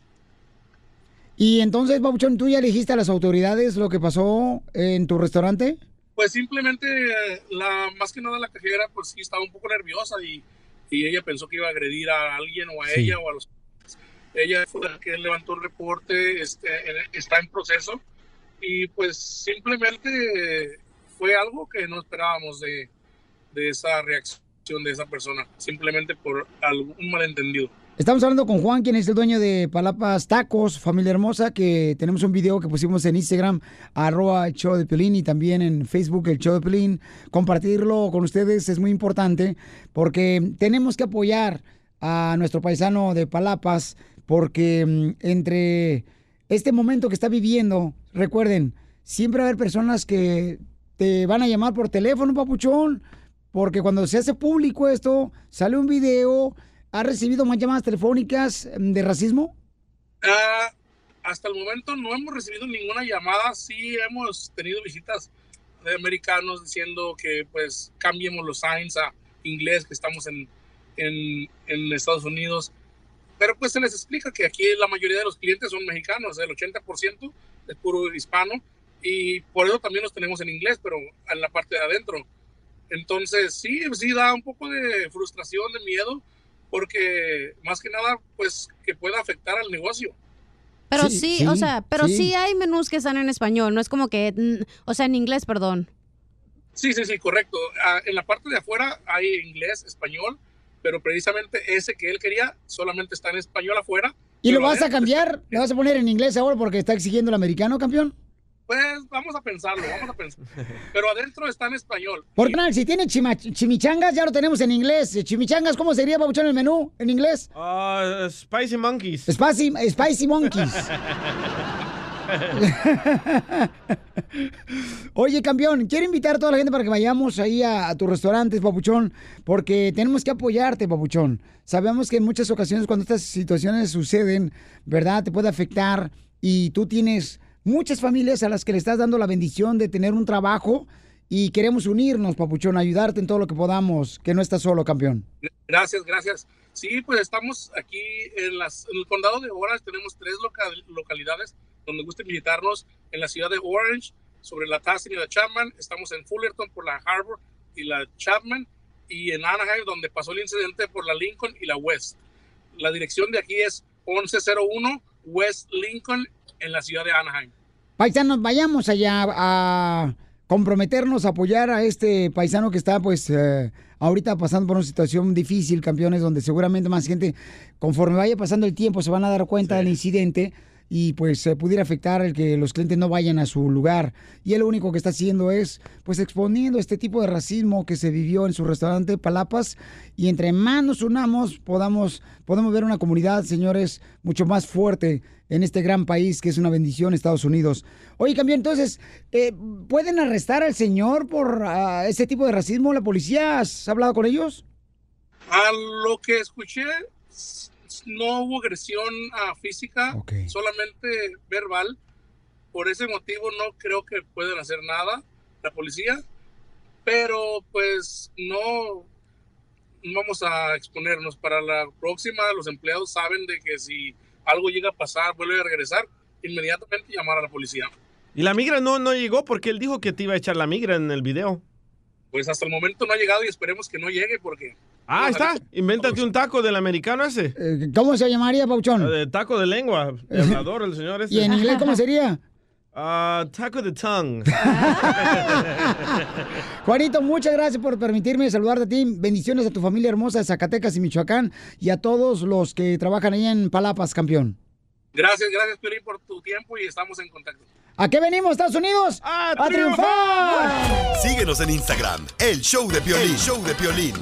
Y entonces, Babuchón, ¿tú ya le dijiste a las autoridades lo que pasó en tu restaurante? Pues simplemente, eh, la, más que nada la cajera, pues sí estaba un poco nerviosa y, y ella pensó que iba a agredir a alguien o a Sí. ella o a los... Ella fue la que levantó el reporte, este, está en proceso y pues simplemente fue algo que no esperábamos de, de esa reacción de esa persona, simplemente por algún malentendido. Estamos hablando con Juan, quien es el dueño de Palapas Tacos, familia hermosa, que tenemos un video que pusimos en Instagram, arroba el show de Piolín, y también en Facebook, el show de Piolín. Compartirlo con ustedes es muy importante porque tenemos que apoyar a nuestro paisano de Palapas, porque mm, entre este momento que está viviendo, recuerden, siempre va a haber personas que te van a llamar por teléfono, papuchón, porque cuando se hace público esto, sale un video, ¿ha recibido más llamadas telefónicas mm, de racismo? Ah, hasta el momento no hemos recibido ninguna llamada, sí hemos tenido visitas de americanos diciendo que pues cambiemos los signs a inglés, que estamos en, en, en Estados Unidos, pero pues se les explica que aquí la mayoría de los clientes son mexicanos, el 80% es puro hispano y por eso también los tenemos en inglés, pero en la parte de adentro. Entonces sí, sí da un poco de frustración, de miedo, porque más que nada pues que pueda afectar al negocio. Pero Sí, sí, sí, o sea, pero sí. sí. hay menús que están en español, no es como que, o sea, en inglés, perdón. Sí, sí, sí, correcto. Ah, en la parte de afuera hay inglés, español, pero precisamente ese que él quería solamente está en español afuera. ¿Y lo vas a cambiar? ¿Lo vas a poner en inglés ahora porque está exigiendo el americano, campeón? Pues vamos a pensarlo, vamos a pensar. Pero adentro está en español. Porque no, si tiene chimichangas, ya lo tenemos en inglés. Chimichangas, ¿cómo sería, Pabuchón, el menú en inglés? Ah, spicy Monkeys. Spicy, spicy Monkeys. Oye, campeón, quiero invitar a toda la gente para que vayamos ahí a, a tus restaurantes, Papuchón, porque tenemos que apoyarte, Papuchón. Sabemos que en muchas ocasiones cuando estas situaciones suceden, ¿verdad? Te puede afectar y tú tienes muchas familias a las que le estás dando la bendición de tener un trabajo y queremos unirnos, Papuchón, ayudarte en todo lo que podamos, que no estás solo, campeón. Gracias, gracias. Sí, pues estamos aquí en, las, en el condado de Orange. Tenemos tres loca- localidades donde gusta visitarnos. En la ciudad de Orange, sobre la Tassin y la Chapman. Estamos en Fullerton por la Harbor y la Chapman. Y en Anaheim, donde pasó el incidente por la Lincoln y la West. La dirección de aquí es 1101 West Lincoln en la ciudad de Anaheim. Paisanos, vayamos allá a comprometernos a apoyar a este paisano que está, pues, eh, ahorita pasando por una situación difícil, campeones, donde seguramente más gente, conforme vaya pasando el tiempo, se van a dar cuenta del incidente y pues se pudiera afectar el que los clientes no vayan a su lugar. Y él lo único que está haciendo es, pues, exponiendo este tipo de racismo que se vivió en su restaurante Palapas. Y entre más nos unamos, podamos, podemos ver una comunidad, señores, mucho más fuerte en este gran país que es una bendición, Estados Unidos. Oye, campeón, entonces, eh, ¿pueden arrestar al señor por ese tipo de racismo? ¿La policía? ¿Has hablado con ellos? A lo que escuché, no hubo agresión ah, física, solamente verbal. Por ese motivo no creo que puedan hacer nada la policía, pero pues no no vamos a exponernos. Para la próxima, los empleados saben de que si algo llega a pasar, vuelve a regresar, inmediatamente llamar a la policía. Y la migra no, no llegó porque él dijo que te iba a echar la migra en el video. Pues hasta el momento no ha llegado y esperemos que no llegue porque... Ah, ahí está. Invéntate un taco del americano ese. Eh, ¿Cómo se llamaría, Pauchón? De taco de lengua. de hablador, el señor ese. ¿Y en inglés cómo sería? Ah, taco de tongue. Juanito, muchas gracias por permitirme saludarte a ti. Bendiciones a tu familia hermosa de Zacatecas y Michoacán y a todos los que trabajan ahí en Palapas, campeón. Gracias, gracias, Piolín, por tu tiempo y estamos en contacto. ¿A qué venimos, Estados Unidos? ¡A, triunfar! Síguenos en Instagram, el show de Piolín. El show de Piolín.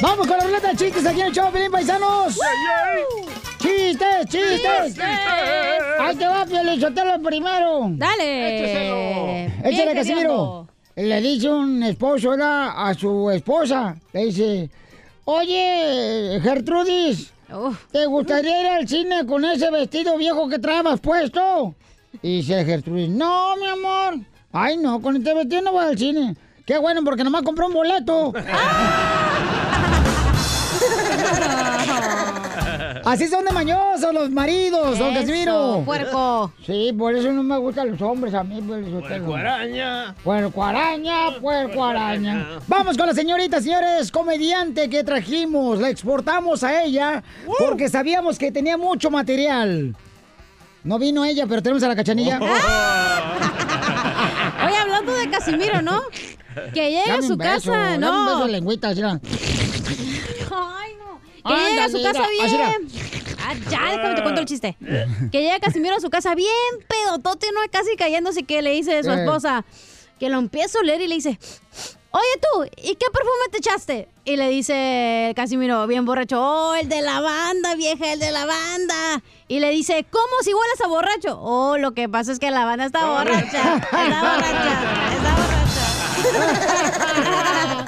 Vamos con la ruleta de chistes aquí en el show, Piolín, paisanos. ¡Chistes, chistes! ¡Chistes! Ahí te va, Piolín, Sotelo primero. Dale. Échale, Bien, Casimiro. Le dice un esposo ¿verdad? a su esposa. Le dice, oye, Gertrudis, ¿te gustaría ir al cine con ese vestido viejo que traebas puesto? Y dice Gertrudis, no, mi amor. Ay, no, con este vestido no voy al cine. Qué bueno, porque nomás compré un boleto. Así son de mañosos los maridos, don Casimiro. puerco. Sí, por eso no me gustan los hombres a mí. Pues, Puerco araña. Puerco araña, puerco araña. Vamos con la señorita, señores, comediante que trajimos. La exportamos a ella porque sabíamos que tenía mucho material. No vino ella, pero tenemos a la cachanilla. Oye, hablando de Casimiro, ¿no? Que llega a su beso, casa, dame un ¿no? beso de lengüita, Que llega a su casa mira, bien. Ah, ya, déjame te cuento el chiste. Que llega Casimiro a su casa bien pedotote, no casi cayéndose, que le dice su Eh. esposa. Que lo empieza a oler y le dice, oye tú, ¿y qué perfume te echaste? Y le dice Casimiro, bien borracho, oh, el de la banda, vieja, el de la banda. Y le dice, ¿cómo si hueles a borracho? Oh, lo que pasa es que la banda está borracha. Está borracha. Está borracha.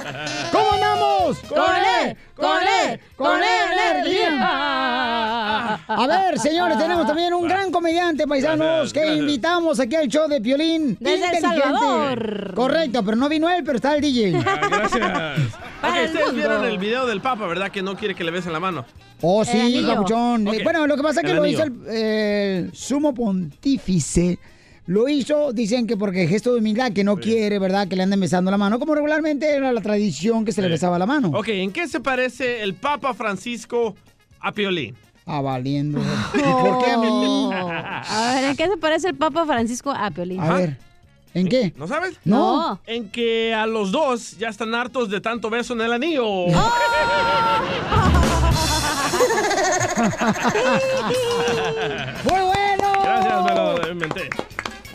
¿Cómo andamos? ¡Con él! ¡Con él! ¡Con él, energía! A ver, señores, tenemos también un gran comediante, paisanos, Gracias, que gracias. invitamos aquí al show de Piolín. Desde El inteligente. Salvador. Correcto, pero no vino él, pero está el DJ. Ah, gracias. Ustedes vieron el video del Papa, ¿verdad? Que no quiere que le besen la mano. Oh, sí, papuchón. Ok. Eh, Bueno, lo que pasa es que El lo anillo. hizo el, el sumo pontífice. Lo hizo, dicen que porque gesto de humildad, que no quiere, ¿verdad? Que le anden besando la mano, como regularmente era la tradición que se le besaba la mano. Ok, ¿en qué se parece el Papa Francisco a Piolín? Ah, valiendo. ¿Y por qué a mí? A ver, ¿en qué se parece el Papa Francisco a Piolín? A ver, ¿en qué? ¿No sabes? No. En que a los dos ya están hartos de tanto beso en el anillo. ¡Muy bueno! Gracias, me lo inventé.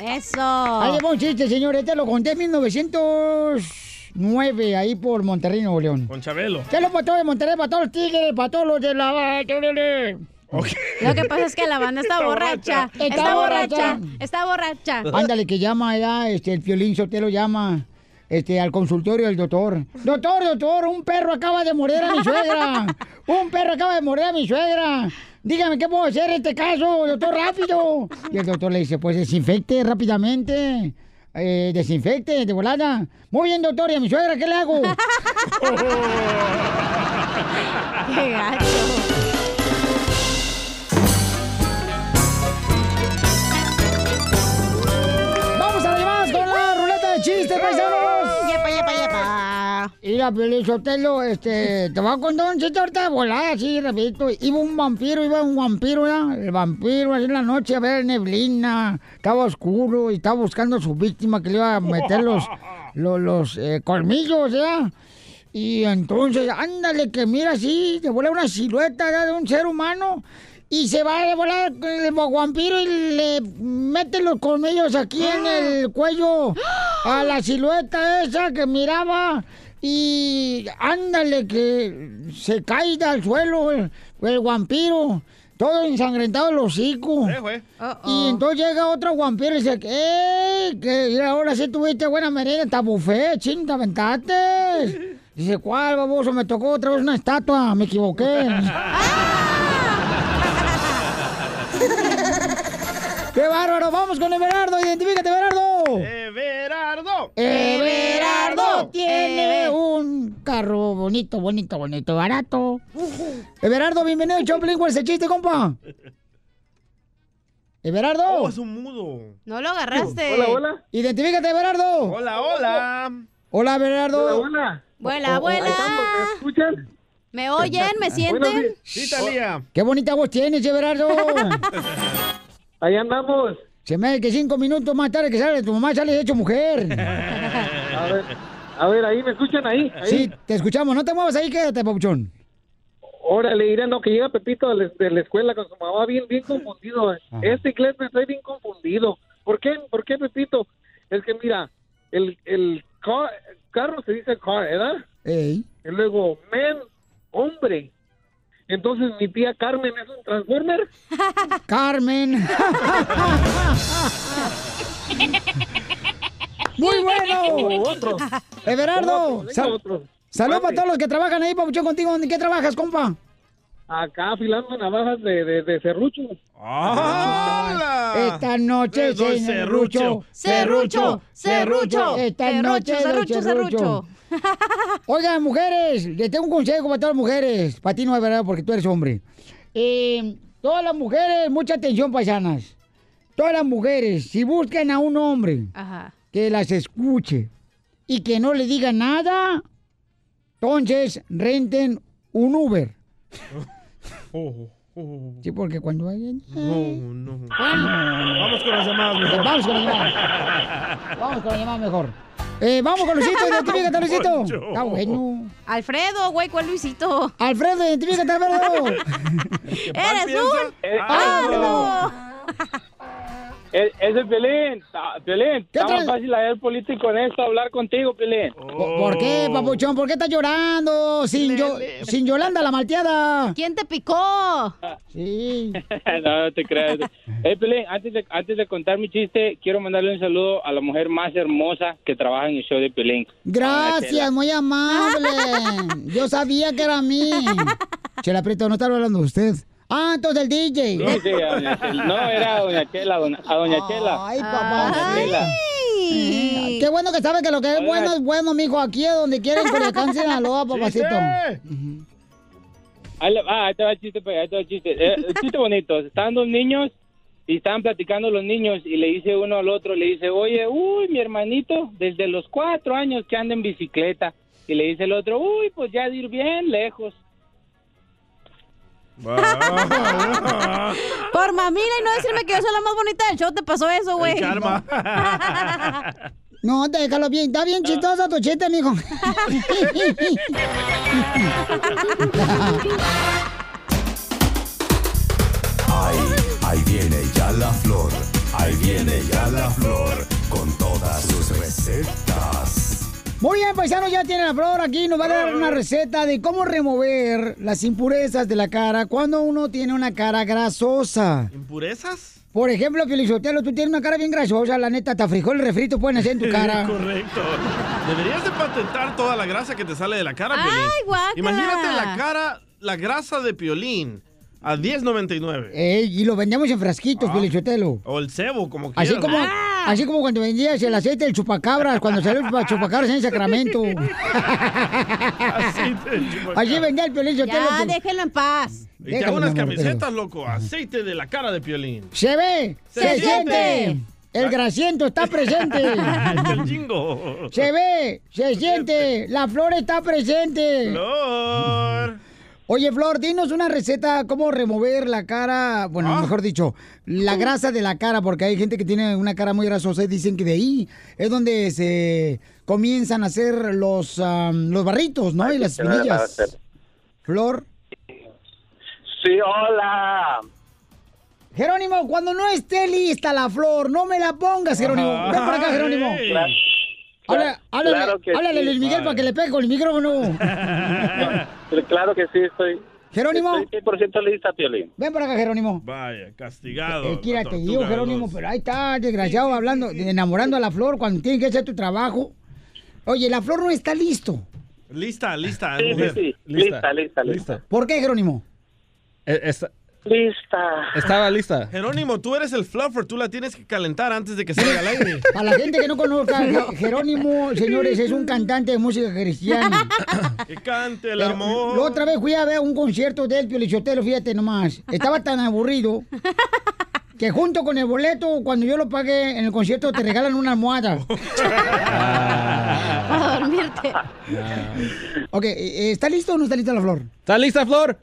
Eso. Ahí le va un chiste, señor. Este lo conté en 1909, ahí por Monterrey, Nuevo León. Con Chabelo. ¿Qué lo para todos de Monterrey, para todos los tigres, para todos los de la... Lo que pasa es que la banda está borracha. Está borracha. Está borracha. Ándale, que llama allá, este, el Piolín Sotelo llama este, al consultorio del doctor. Doctor, doctor, un perro acaba de morder a mi suegra. Un perro acaba de morder a mi suegra. Dígame, ¿qué puedo hacer en este caso, doctor, rápido? Y el doctor le dice, pues desinfecte rápidamente. Eh, desinfecte, de volada. Muy bien, doctor, ¿y a mi suegra qué le hago? Qué gacho. ¡Vamos a las llamadas con la ruleta de chistes, paisanos! Mira, Piolín Sotelo, este, te voy a contar un chiste ahorita de volada, así, rapidito. Iba un vampiro, iba un vampiro, ¿verdad? El vampiro, así en la noche, a ver neblina, estaba oscuro y estaba buscando a su víctima que le iba a meter los, los, los, eh, colmillos, ¿ya? Y entonces, ándale, que mira así, te vuela una silueta ¿ya? de un ser humano. Y se va a volar el vampiro y le mete los colmillos aquí en el cuello a la silueta esa que miraba. Y ándale, que se cae al suelo el, el vampiro, todo ensangrentado el hocico. Y entonces llega otro vampiro y dice, ¡eh! Que ahora sí tuviste buena merenda, está buffet, ching, te aventaste. Dice, ¿cuál, baboso? Me tocó otra vez una estatua, me equivoqué. ¡Qué bárbaro! ¡Vamos con Everardo! ¡Identifícate, Everardo! ¡Everardo! Everardo tiene un carro bonito, bonito, bonito, barato. Everardo, bienvenido Choplin. ¿Cuál es el chiste, compa? ¿Everardo? Oh, es un mudo. No lo agarraste. Hola, hola. Identifícate, Everardo. Hola, hola. Hola, Everardo. Hola, Vuela, vuela. ¿Me escuchan? ¿Me oyen? ¿Me sienten? Sí, Talía. Qué bonita voz tienes, Everardo. Ahí andamos. Se me hace que cinco minutos más tarde que sale tu mamá sale hecho mujer. A ver, a ver, ahí me escuchan ahí. ahí. Sí, te escuchamos. No te muevas ahí, quédate, papuchón. Órale, diré, no, que llega Pepito de la, de la escuela con su mamá bien, bien confundido. Este inglés me estoy bien confundido. ¿Por qué? ¿Por qué, Pepito? Es que mira, el, el car- carro se dice car, ¿verdad? Ey. Y luego, men, hombre. Entonces mi tía Carmen es un transformer. Carmen. Muy bueno. Otro. Everardo. Otro, sal- otro. Saludos para todos los que trabajan ahí, papuchón, contigo. ¿En qué trabajas, compa? Acá afilando navajas de, de, de serrucho. Esta noche serrucho. serrucho, serrucho. Esta Serrucho, noche serrucho, serrucho. Oigan, mujeres, les tengo un consejo para todas las mujeres. Para ti no es verdad, porque tú eres hombre. Eh, todas las mujeres, mucha atención, paisanas. Todas las mujeres, si buscan a un hombre Ajá. que las escuche y que no le diga nada, entonces renten un Uber. Sí, porque cuando hay... No, no. Vamos con las llamadas mejor. Vamos con las llamadas. Vamos con la llamada mejor. Eh, vamos con Luisito, identifícate, Luisito. Está bueno. Alfredo, güey, ¿cuál Luisito? Alfredo, identifícate, Alfredo. ¡Eres un... Eh, ¡Alfredo! Es, es el Pelín. Ah, Pelín, ¿Qué está más fácil hacer político en esto, hablar contigo, Pelín. ¿Por, por qué, papuchón? ¿Por qué estás llorando? Sin, yo, sin Yolanda, la malteada. ¿Quién te picó? Sí. no, no te creas. Eh, Pelín, antes de, antes de contar mi chiste, quiero mandarle un saludo a la mujer más hermosa que trabaja en el show de Pelín. Gracias, muy amable. Yo sabía que era a mí. Chela Prieto, no estaba hablando de usted. Ah, entonces el DJ. Sí, sí, a doña Chela. No, era a Doña Chela, a doña, a doña Chela. Ay, papá. Doña Chela. Ay, Qué bueno que sabe que lo que es bueno es bueno, mijo. Aquí es donde quieren Culiacán, Sinaloa, papacito. Ahí, le- ah, ahí te va el chiste, pues, ahí te va el chiste. Eh, el chiste bonito. Estaban dos niños y estaban platicando los niños y le dice uno al otro, le dice, oye, uy, mi hermanito, desde los cuatro años que anda en bicicleta. Y le dice el otro, uy, pues ya de ir bien lejos. Por mamila y no decirme que yo soy la más bonita del show, te pasó eso, güey. No, déjalo bien. Está bien chistoso tu chiste, mijo. Ay, ahí viene ya la flor, ahí viene ya la flor, con todas sus recetas. Muy bien, paisano, ya tiene la flor aquí. Nos va a dar una receta de cómo remover las impurezas de la cara cuando uno tiene una cara grasosa. ¿Impurezas? Por ejemplo, Felizotelo, tú tienes una cara bien grasosa, la neta, hasta frijol refrito pueden hacer en tu cara. Correcto. Deberías de patentar toda la grasa que te sale de la cara, ¡Ay, Piolín. guácala! Imagínate la cara, la grasa de Piolín a 10.99. Ey, y lo vendemos en frasquitos, Felizotelo. O el cebo, como quieras. Así como, así como cuando vendías el aceite del chupacabras, cuando salió el chupacabras en Sacramento. Allí vendía el Piolín Sotelo. Ya, déjenlo en paz. Y te hago unas camisetas, loco. Aceite de la cara de Piolín. Se ve, se, Se siente. siente. El grasiento está presente. el jingo. Se ve, se siente. La flor está presente. Flor. Oye, Flor, dinos una receta cómo remover la cara, bueno, Ah. mejor dicho, la grasa de la cara, porque hay gente que tiene una cara muy grasosa y dicen que de ahí es donde se comienzan a hacer los, am, los barritos, ¿no? Y las espinillas. Flor. Sí, hola. Jerónimo, cuando no esté lista la flor, no me la pongas, Jerónimo. Ven para acá, Jerónimo. Claro, háblale, claro háblale sí. Luis Miguel para que le pegue con el micrófono. Claro que sí, estoy. Jerónimo. Estoy 100% lista, Piolín. Ven para acá, Jerónimo. Vaya, castigado. Es que la te digo, de Jerónimo, pero ahí está, desgraciado, hablando, enamorando a la flor cuando tiene que hacer tu trabajo. Oye, la flor no está listo. Lista, lista. Sí, sí, mujer. sí. Lista, lista, lista. ¿Por qué, Jerónimo? Lista. Estaba lista. Jerónimo, tú eres el fluffer, tú la tienes que calentar antes de que salga al aire. Para la gente que no conozca, Je- Jerónimo, señores, es un cantante de música cristiana. Que cante el Pero amor. La otra vez fui a ver un concierto del Piolichotelo, fíjate nomás. Estaba tan aburrido que junto con el boleto, cuando yo lo pagué en el concierto, te regalan una almohada. Para dormirte. Ok, ¿está listo o no está lista la flor? ¿Está lista, Flor?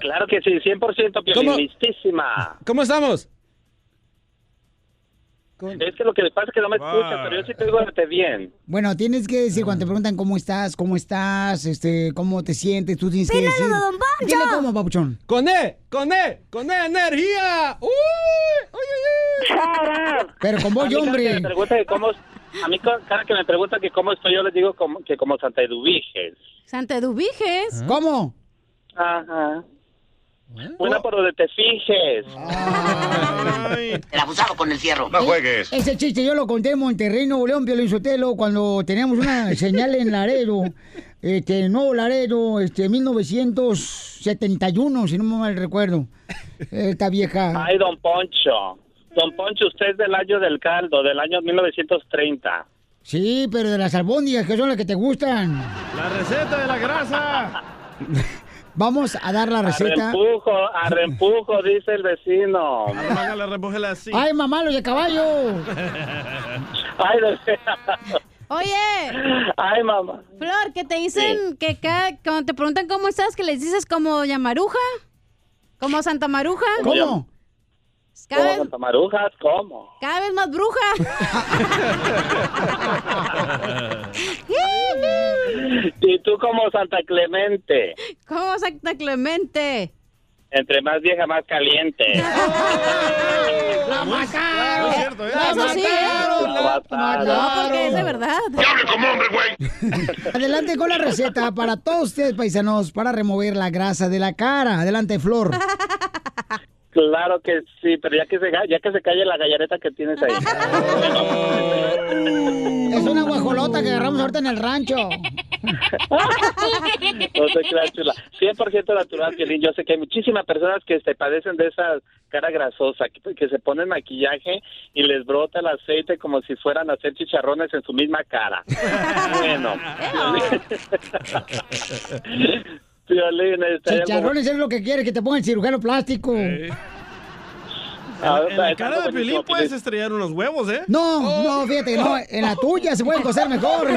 Claro que sí, 100% Piolín. ¿Cómo? Listísima. ¿Cómo estamos? Es que lo que le pasa es que no me escuchas, pero yo sí te digo verte bien. Bueno, tienes que decir cuando te preguntan cómo estás, cómo estás, este, cómo te sientes, tú tienes que decir. don Poncho. Dile cómo, papuchón. ¡Con E! ¡Con E! ¡Con E! ¡Energía! ¡Uy! ¡Uy, uy, uy! Pero con que hombre. me que cómo, a mí ca- cada que me preguntan que cómo estoy, yo les digo como, que como Santa Eduviges. Santa Eduviges. ¿Cómo? Ajá. Una por donde te fijes. El abusado con el fierro. Ese chiste yo lo conté en Monterrey, Nuevo León, Piolín Sotelo, cuando teníamos una señal en Laredo, este, Nuevo Laredo, este, 1971, si no me mal recuerdo. Esta vieja. Ay, don Poncho. Don Poncho, usted es del año del caldo, del año 1930. Sí, pero de las albóndigas, que son las que te gustan. La receta de la grasa. Vamos a dar la receta. A reempujo, a reempujo, dice el vecino. Hágale, repógela así. ¡Ay, mamá, los de caballo! Ay, no sé. Oye. Ay, mamá. Flor, que te dicen que cada, cuando te preguntan cómo estás, que les dices como Doña Maruja. Como Santa Maruja. ¿Cómo? Cada ¿Cómo, vez, Santa Marujas? ¿Cómo? cada vez más bruja. y tú como Santa Clemente. como Santa Clemente. Entre más vieja, más caliente. ¡La mataron! No es cierto, ¿eh? Eso sí, La ¿eh? mataron. No, porque es de verdad. como hombre, güey! Adelante con la receta para todos ustedes, paisanos, para remover la grasa de la cara. Adelante, Flor. Claro que sí, pero ya que se, ya que se calle la gallareta que tienes ahí. Es una guajolota que agarramos ahorita en el rancho. No te creas, chula. 100% natural, Piolín. Yo sé que hay muchísimas personas que se padecen de esa cara grasosa, que, que se ponen maquillaje y les brota el aceite como si fueran a hacer chicharrones en su misma cara. bueno. Piolín, este, Chicharrones es lo que quiere, que te ponga el cirujano plástico. Ah, En la cara de Piolín puedes estrellar unos huevos, ¿eh? No, no, fíjate, no, en la tuya se pueden coser mejor.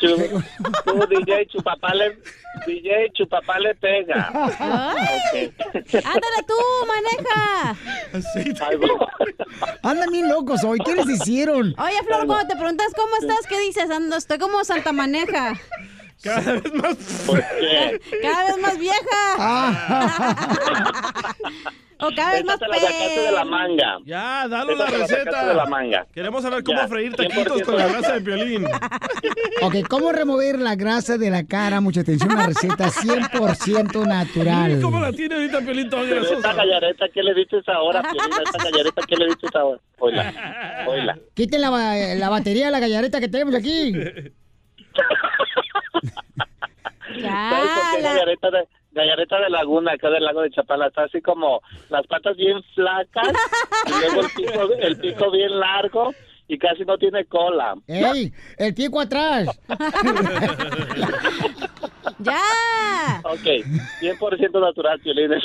Tú, DJ, tu papá le, DJ, tu papá le pega. Ay. Ok. Ándale tú, maneja. Bueno. Andan bien locos hoy, ¿qué les hicieron? Oye, Flor, cuando te preguntas cómo estás, ¿qué dices? Ando, estoy como Santa Maneja. Cada vez más. ¿Por qué? Cada vez más vieja. o cada vez más Esta la sacaste de la manga. Ya, la Esta la receta. de la manga. Queremos saber cómo Ya, freír taquitos 100% con la grasa de violín. Ok, ¿cómo remover la grasa de la cara? Mucha atención, una receta 100% natural. ¿Cómo la tiene ahorita Piolín toda Pero esta gallareta, ¿qué le dices ahora, Piolín? Esta gallareta, ¿qué le dices ahora? Oila, oila. Quiten la, la batería de la gallareta que tenemos aquí. ¿Sabes por qué gallareta de, gallareta de laguna, acá del lago de Chapala? Está así como las patas bien flacas y luego el pico, el pico bien largo y casi no tiene cola. ¡Ey! ¡El pico atrás! ¡Ya! Ok, 100% natural, Piolín. Es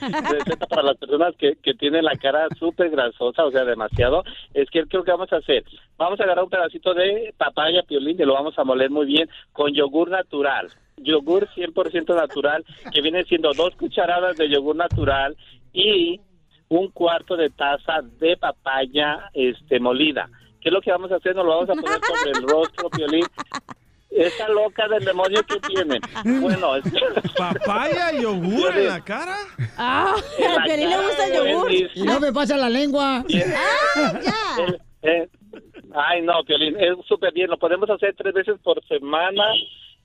receta para las personas que, que tienen la cara súper grasosa, o sea, demasiado. Es que creo que vamos a hacer, vamos a agarrar un pedacito de papaya, Piolín, y lo vamos a moler muy bien con yogur natural. Yogur 100% natural, que viene siendo dos cucharadas de yogur natural y un cuarto de taza de papaya este molida. ¿Qué es lo que vamos a hacer? Nos lo vamos a poner sobre el rostro, Piolín. Esa loca del demonio que tiene. Bueno, es... ¿Papaya y yogur en la cara? Ah, En la a Piolín le gusta el yogur. Y no me pasa la lengua. ¡Ah, ya! Ay, no, Piolín, es súper bien. Lo podemos hacer tres veces por semana.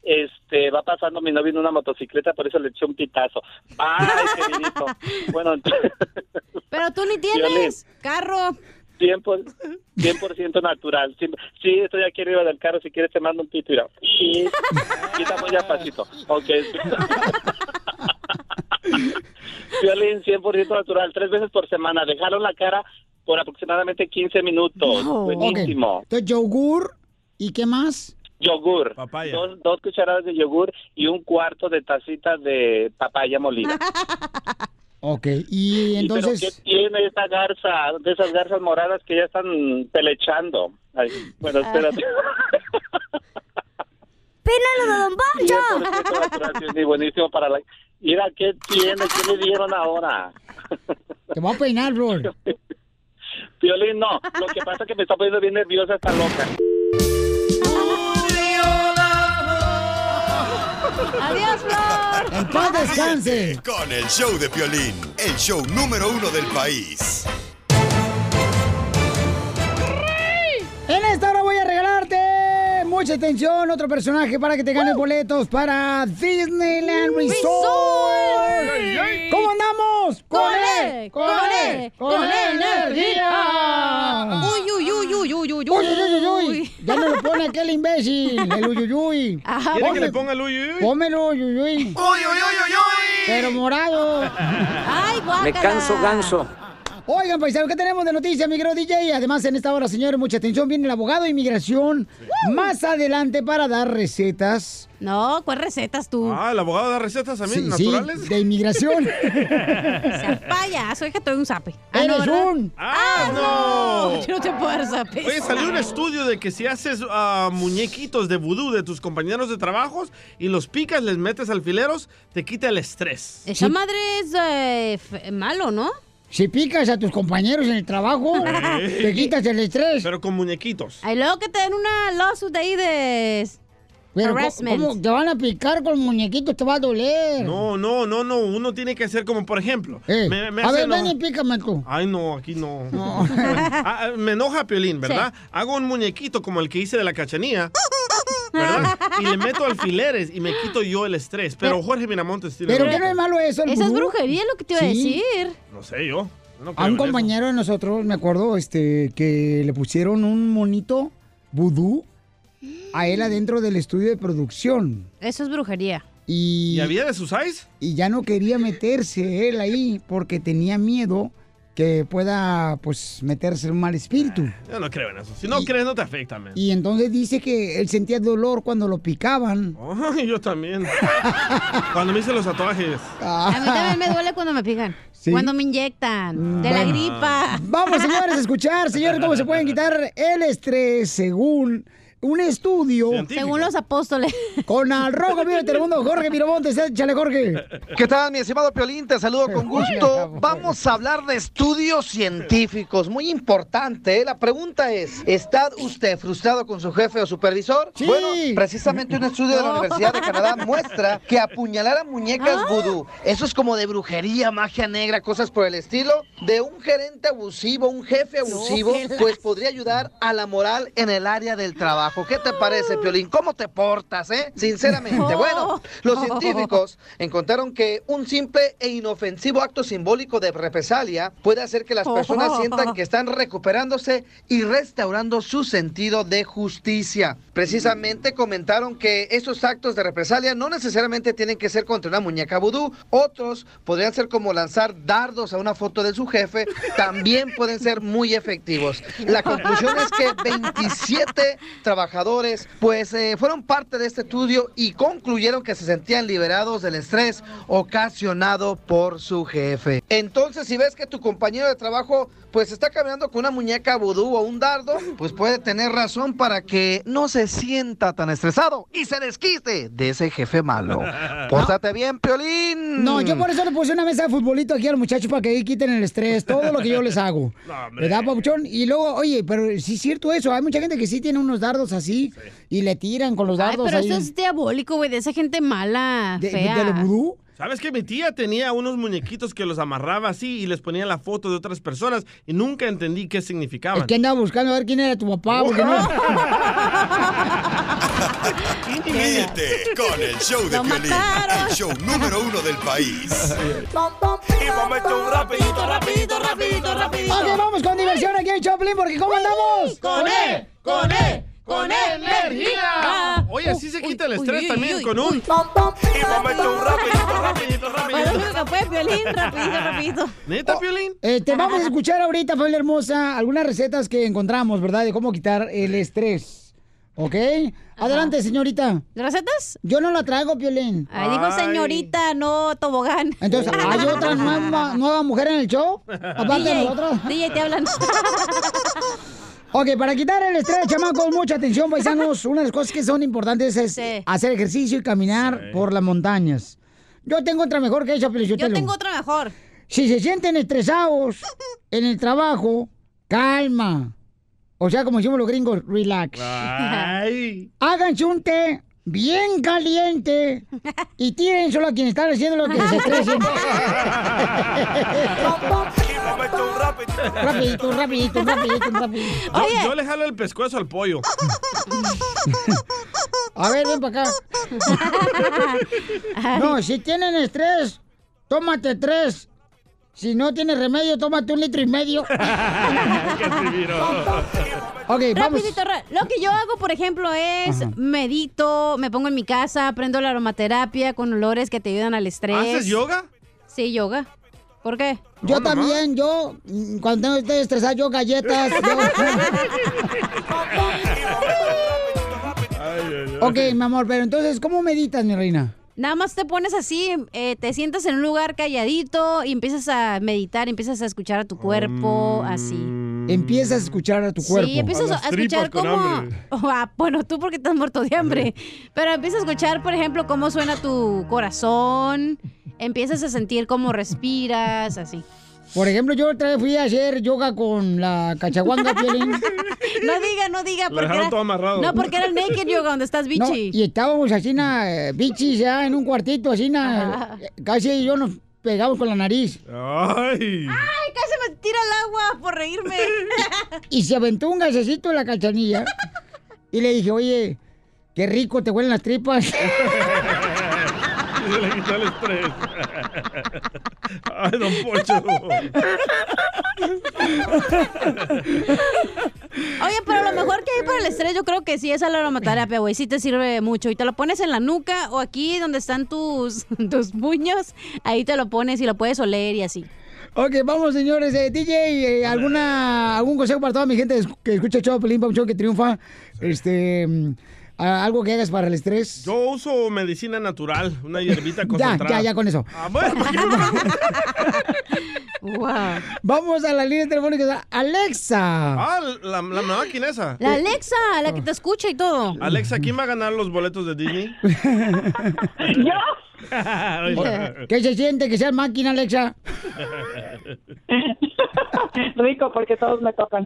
Este, va pasando mi novio en una motocicleta, por eso le eché un pitazo. Ay, qué bonito. Bueno, Pero tú ni tienes carro. 100%, 100% natural. Sí, estoy aquí arriba del carro. Si quieres, te mando un pito. Mira. Sí, quita muy despacito. Ok. Violín 100% natural, tres veces por semana. Dejaron la cara por aproximadamente 15 minutos. Buenísimo. Ok, Entonces, yogur. ¿Y qué más? Yogur. Dos, dos cucharadas de yogur y un cuarto de tacita de papaya molida. Ok, y ¿Y ¿Pero entonces... qué tiene esta garza? De esas garzas moradas que ya están pelechando. Ay, bueno, espérate. ¡Pínalo Don Poncho! Sí, buenísimo para la... Mira, ¿qué tiene? ¿Qué le dieron ahora? Te voy a peinar, bro. Violín, no. Lo que pasa es que me está poniendo bien nerviosa esta loca. ¡Adiós, Flor! En paz descanse. Con el show de Piolín, el show número uno del país. En esta hora voy a regalarte mucha atención, otro personaje para que te ganes boletos para Disneyland Resort. ¿Cómo andamos? ¡Con E, él! ¡Con él! ¡Con energía! ¡Uy, uy, uy, uy, uy, uy, Uy, uy, uy, uy, uy. Ya me lo pone aquel imbécil, el uyuyuy. ¿Quiere que le ponga el uy, uy, uy? Pómelo, uyuyuy. Uy, uy, uy, uy, uy. Pero morado. ¡Ay, guácala! Me canso ganso. Oigan, paisanos, ¿qué tenemos de noticias, mi querido DJ? Además, en esta hora, señores, mucha atención, viene el abogado de inmigración más adelante para dar recetas. No, ¿cuál recetas tú? Ah, el abogado da recetas también, Sí, sí, naturales. de inmigración. Sea payaso, que estoy un zape. Ah, ¡Eres ¿verdad? un! ¡Ah, no! Yo no te puedo dar zapes. Oye, salió un estudio de que si haces ah, muñequitos de vudú de tus compañeros de trabajos y los picas, les metes alfileros, te quita el estrés. Esa madre es eh, malo, ¿no? Si picas a tus compañeros en el trabajo, te quitas el estrés. Pero con muñequitos. Ay, luego que te den una lawsuit de ahí de Pero ¿cómo- harassment. ¿cómo te van a picar con muñequitos? Te va a doler. No, no, no, no. Uno tiene que hacer como, por ejemplo. Eh, me- me a ver, ven y pícame tú. Ay, no, aquí no. Ah, ah, me enoja Piolín, ¿verdad? Hago un muñequito como el que hice de la cachanía. ¿Verdad? Y le meto alfileres y me quito yo el estrés. Pero Jorge Miramontes tiene ¿Pero qué no es malo eso? Esa es brujería lo que te iba a Sí. decir. No sé yo. No A un eso. compañero de nosotros, me acuerdo, este, que le pusieron un monito vudú a él adentro del estudio de producción. Eso es brujería. Y, ¿Y había de sus eyes? y ya no quería meterse él ahí porque tenía miedo que pueda, pues, meterse un mal espíritu. Yo no creo en eso. Si no crees, no te afecta, man. Y entonces dice que él sentía dolor cuando lo picaban. Ay, yo también. Cuando me hice los tatuajes. A mí también me duele cuando me pican. Sí. Cuando me inyectan. De la gripa. Vamos, señores, a escuchar, señores, cómo se pueden quitar el estrés según un estudio. Según los apóstoles. Con al rojo vivo de Telemundo, Jorge Miramontes. Échale, Jorge. ¿Qué tal, mi estimado Piolín? Te saludo con gusto. Vamos a hablar de estudios científicos. Muy importante. ¿eh? La pregunta es, ¿está usted frustrado con su jefe o supervisor? Bueno, precisamente un estudio de la Universidad de Canadá muestra que apuñalar a muñecas vudú, eso es como de brujería, magia negra, cosas por el estilo, de un gerente abusivo, un jefe abusivo, pues podría ayudar a la moral en el área del trabajo. ¿Qué te parece, Piolín? ¿Cómo te portas, eh? Sinceramente. Bueno, los científicos encontraron que un simple e inofensivo acto simbólico de represalia puede hacer que las personas sientan que están recuperándose y restaurando su sentido de justicia. Precisamente comentaron que esos actos de represalia no necesariamente tienen que ser contra una muñeca vudú. Otros podrían ser como lanzar dardos a una foto de su jefe. También pueden ser muy efectivos. La conclusión es que 27 trabajadores pues eh, fueron parte de este estudio y concluyeron que se sentían liberados del estrés ocasionado por su jefe. Entonces, si ves que tu compañero de trabajo pues está caminando con una muñeca vudú o un dardo, pues puede tener razón para que no se sienta tan estresado y se desquite de ese jefe malo. Pórtate bien, Piolín. No, yo por eso le puse una mesa de futbolito aquí a los muchachos para que ahí quiten el estrés, todo lo que yo les hago. ¿Verdad, Papuchón? Y luego, oye, pero sí es cierto eso. Hay mucha gente que sí tiene unos dardos así y le tiran con los Ay, dardos pero ahí. eso es diabólico, güey, de esa gente mala, ¿De- fea. de lo vudú? ¿Sabes que mi tía tenía unos muñequitos que los amarraba así y les ponía la foto de otras personas y nunca entendí qué significaban? Es que andaba buscando a ver quién era tu papá. porque no- Ríete con el show de Piolín, el show número uno del país. Y momento rapidito, rapidito, rapidito, rapidito. Ok, vamos con diversión aquí en Choplin, porque ¿cómo andamos? Con E, con E, con energía. Oye, así se quita el estrés también con un... Y momento un rapidito, rapidito, que fue violín, rapidito, rapidito. ¿Neta, Piolín? Este, vamos a escuchar ahorita, familia hermosa, algunas recetas que encontramos, ¿verdad? De cómo quitar el estrés. ¿Ok? Adelante, señorita. ¿Recetas? Yo no la traigo, Piolín. Ay, dijo señorita, no tobogán. Entonces, ¿hay otra nueva, nueva mujer en el show? Aparte de nosotros. DJ, te hablan. Ok, para quitar el estrés, chamacos, mucha atención, paisanos. Una de las cosas que son importantes es hacer ejercicio y caminar por las montañas. Yo tengo otra mejor que esa, pero Yo tengo otra mejor. Si se sienten estresados en el trabajo, calma. O sea, como decimos los gringos, relax. Háganse un té bien caliente y tiren solo a quienes están haciendo lo que se estresen. rapidito, rapidito, rapidito, rapidito. Yo, yo le jalo el pescuezo al pollo. A ver, ven para acá. No, si tienen estrés, tómate tres. Si no tienes remedio, tómate un litro y medio. ok, vamos. Rapidito, ra- lo que yo hago, por ejemplo, es medito, me pongo en mi casa, aprendo la aromaterapia con olores que te ayudan al estrés. ¿Haces yoga? Sí, yoga. ¿Por qué? Yo también, yo, mm, cuando tengo estoy estresado, yo galletas. yo- ok, mi amor, pero entonces, ¿cómo meditas, mi reina? Nada más te pones así, eh, te sientas en un lugar calladito y empiezas a meditar, empiezas a escuchar a tu cuerpo, así. Empiezas a escuchar a tu cuerpo. Sí, empiezas a, escuchar cómo... Ah, bueno, tú porque estás muerto de hambre. Pero empiezas a escuchar, por ejemplo, cómo suena tu corazón. Empiezas a sentir cómo respiras, así. Por ejemplo, yo otra vez fui a hacer yoga con la cachaguanga, Piolín. No diga, no diga. Lo porque dejaron era- todo amarrado. No, porque era el naked yoga donde estás No, bichi. y estábamos así, na, eh, bichis, ya en un cuartito, así, na, casi yo nos pegamos con la nariz. Ay. Ay, casi me tira el agua por reírme. Y se aventó un gasecito en la cachanilla. y le dije, oye, qué rico te huelen las tripas. El estrés. Ay, don Pocho. Oye, pero lo mejor que hay para el estrés, yo creo que sí es la aromaterapia, güey. Sí te sirve mucho. Y te lo pones en la nuca o aquí donde están tus, tus puños. Ahí te lo pones y lo puedes oler y así. ok, vamos, señores. Eh, DJ, eh, ¿alguna, ¿algún consejo para toda mi gente que escucha el show Pelín Papuchón que triunfa? Este, mm, a- algo que hagas para el estrés. Yo uso medicina natural, una hierbita Ya, concentrada. ya, ya con eso. Ah, bueno, Vamos a la línea telefónica. Alexa. Ah, la, la máquina esa. La Alexa, la que te escucha y todo. Alexa, ¿quién va a ganar los boletos de Disney? ¿Qué se siente que sea máquina, Alexa? Rico, porque todos me tocan.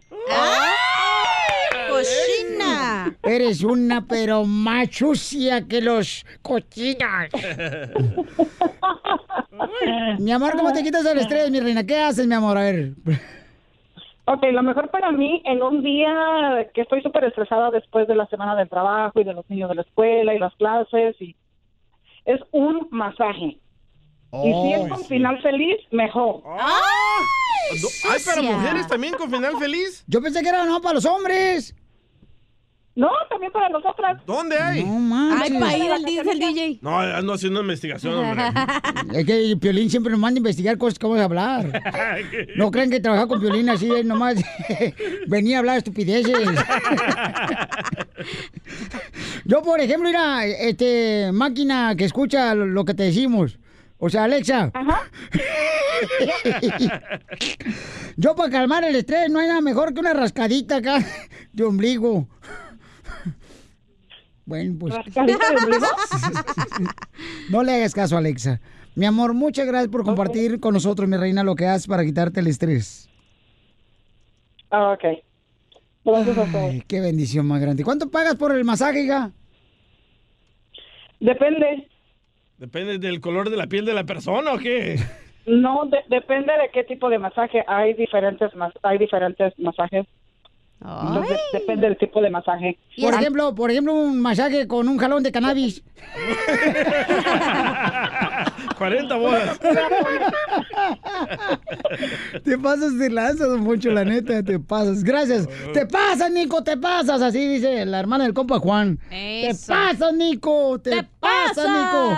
¡Cochina! Eres una pero más sucia que los cochinas. mi amor, ¿cómo te quitas el estrés, mi reina? ¿Qué haces, mi amor? A ver. Ok, lo mejor para mí en un día que estoy súper estresada después de la semana del trabajo y de los niños de la escuela y las clases y es un masaje. y si es con final feliz, mejor. Ay, para mujeres también con final feliz. Yo pensé que era no para los hombres. No, también para nosotras. ¿Dónde hay? No manches. Ay, para ir al dice el DJ. No, ando haciendo investigación, hombre. Es que Piolín siempre nos manda a investigar cosas que vamos a hablar. No creen que trabajar con Piolín así es nomás venía a hablar estupideces. Yo, por ejemplo, mira, este, máquina que escucha lo, que te decimos. O sea, Alexa. Yo para calmar el estrés no hay nada mejor que una rascadita acá de ombligo. Bueno, pues. No le hagas caso, Alexa. Mi amor, muchas gracias por compartir con nosotros, mi reina, lo que haces para quitarte el estrés. Ah, ok. Gracias a todos. Ay, qué bendición más grande. ¿Cuánto pagas por el masaje, hija? Depende. Depende del color de la piel de la persona o qué. No, de- depende de qué tipo de masaje. Hay diferentes, mas- hay diferentes masajes. Entonces, depende del tipo de masaje. Por ejemplo, por ejemplo, un masaje con un jalón de cannabis. 40 bolas. Te pasas de lanza, don Poncho, la neta, te pasas. Gracias. Te pasas, Nico, te pasas. Así dice la hermana del compa Juan. Te pasas, Nico. Te, pasas, pasas. Nico.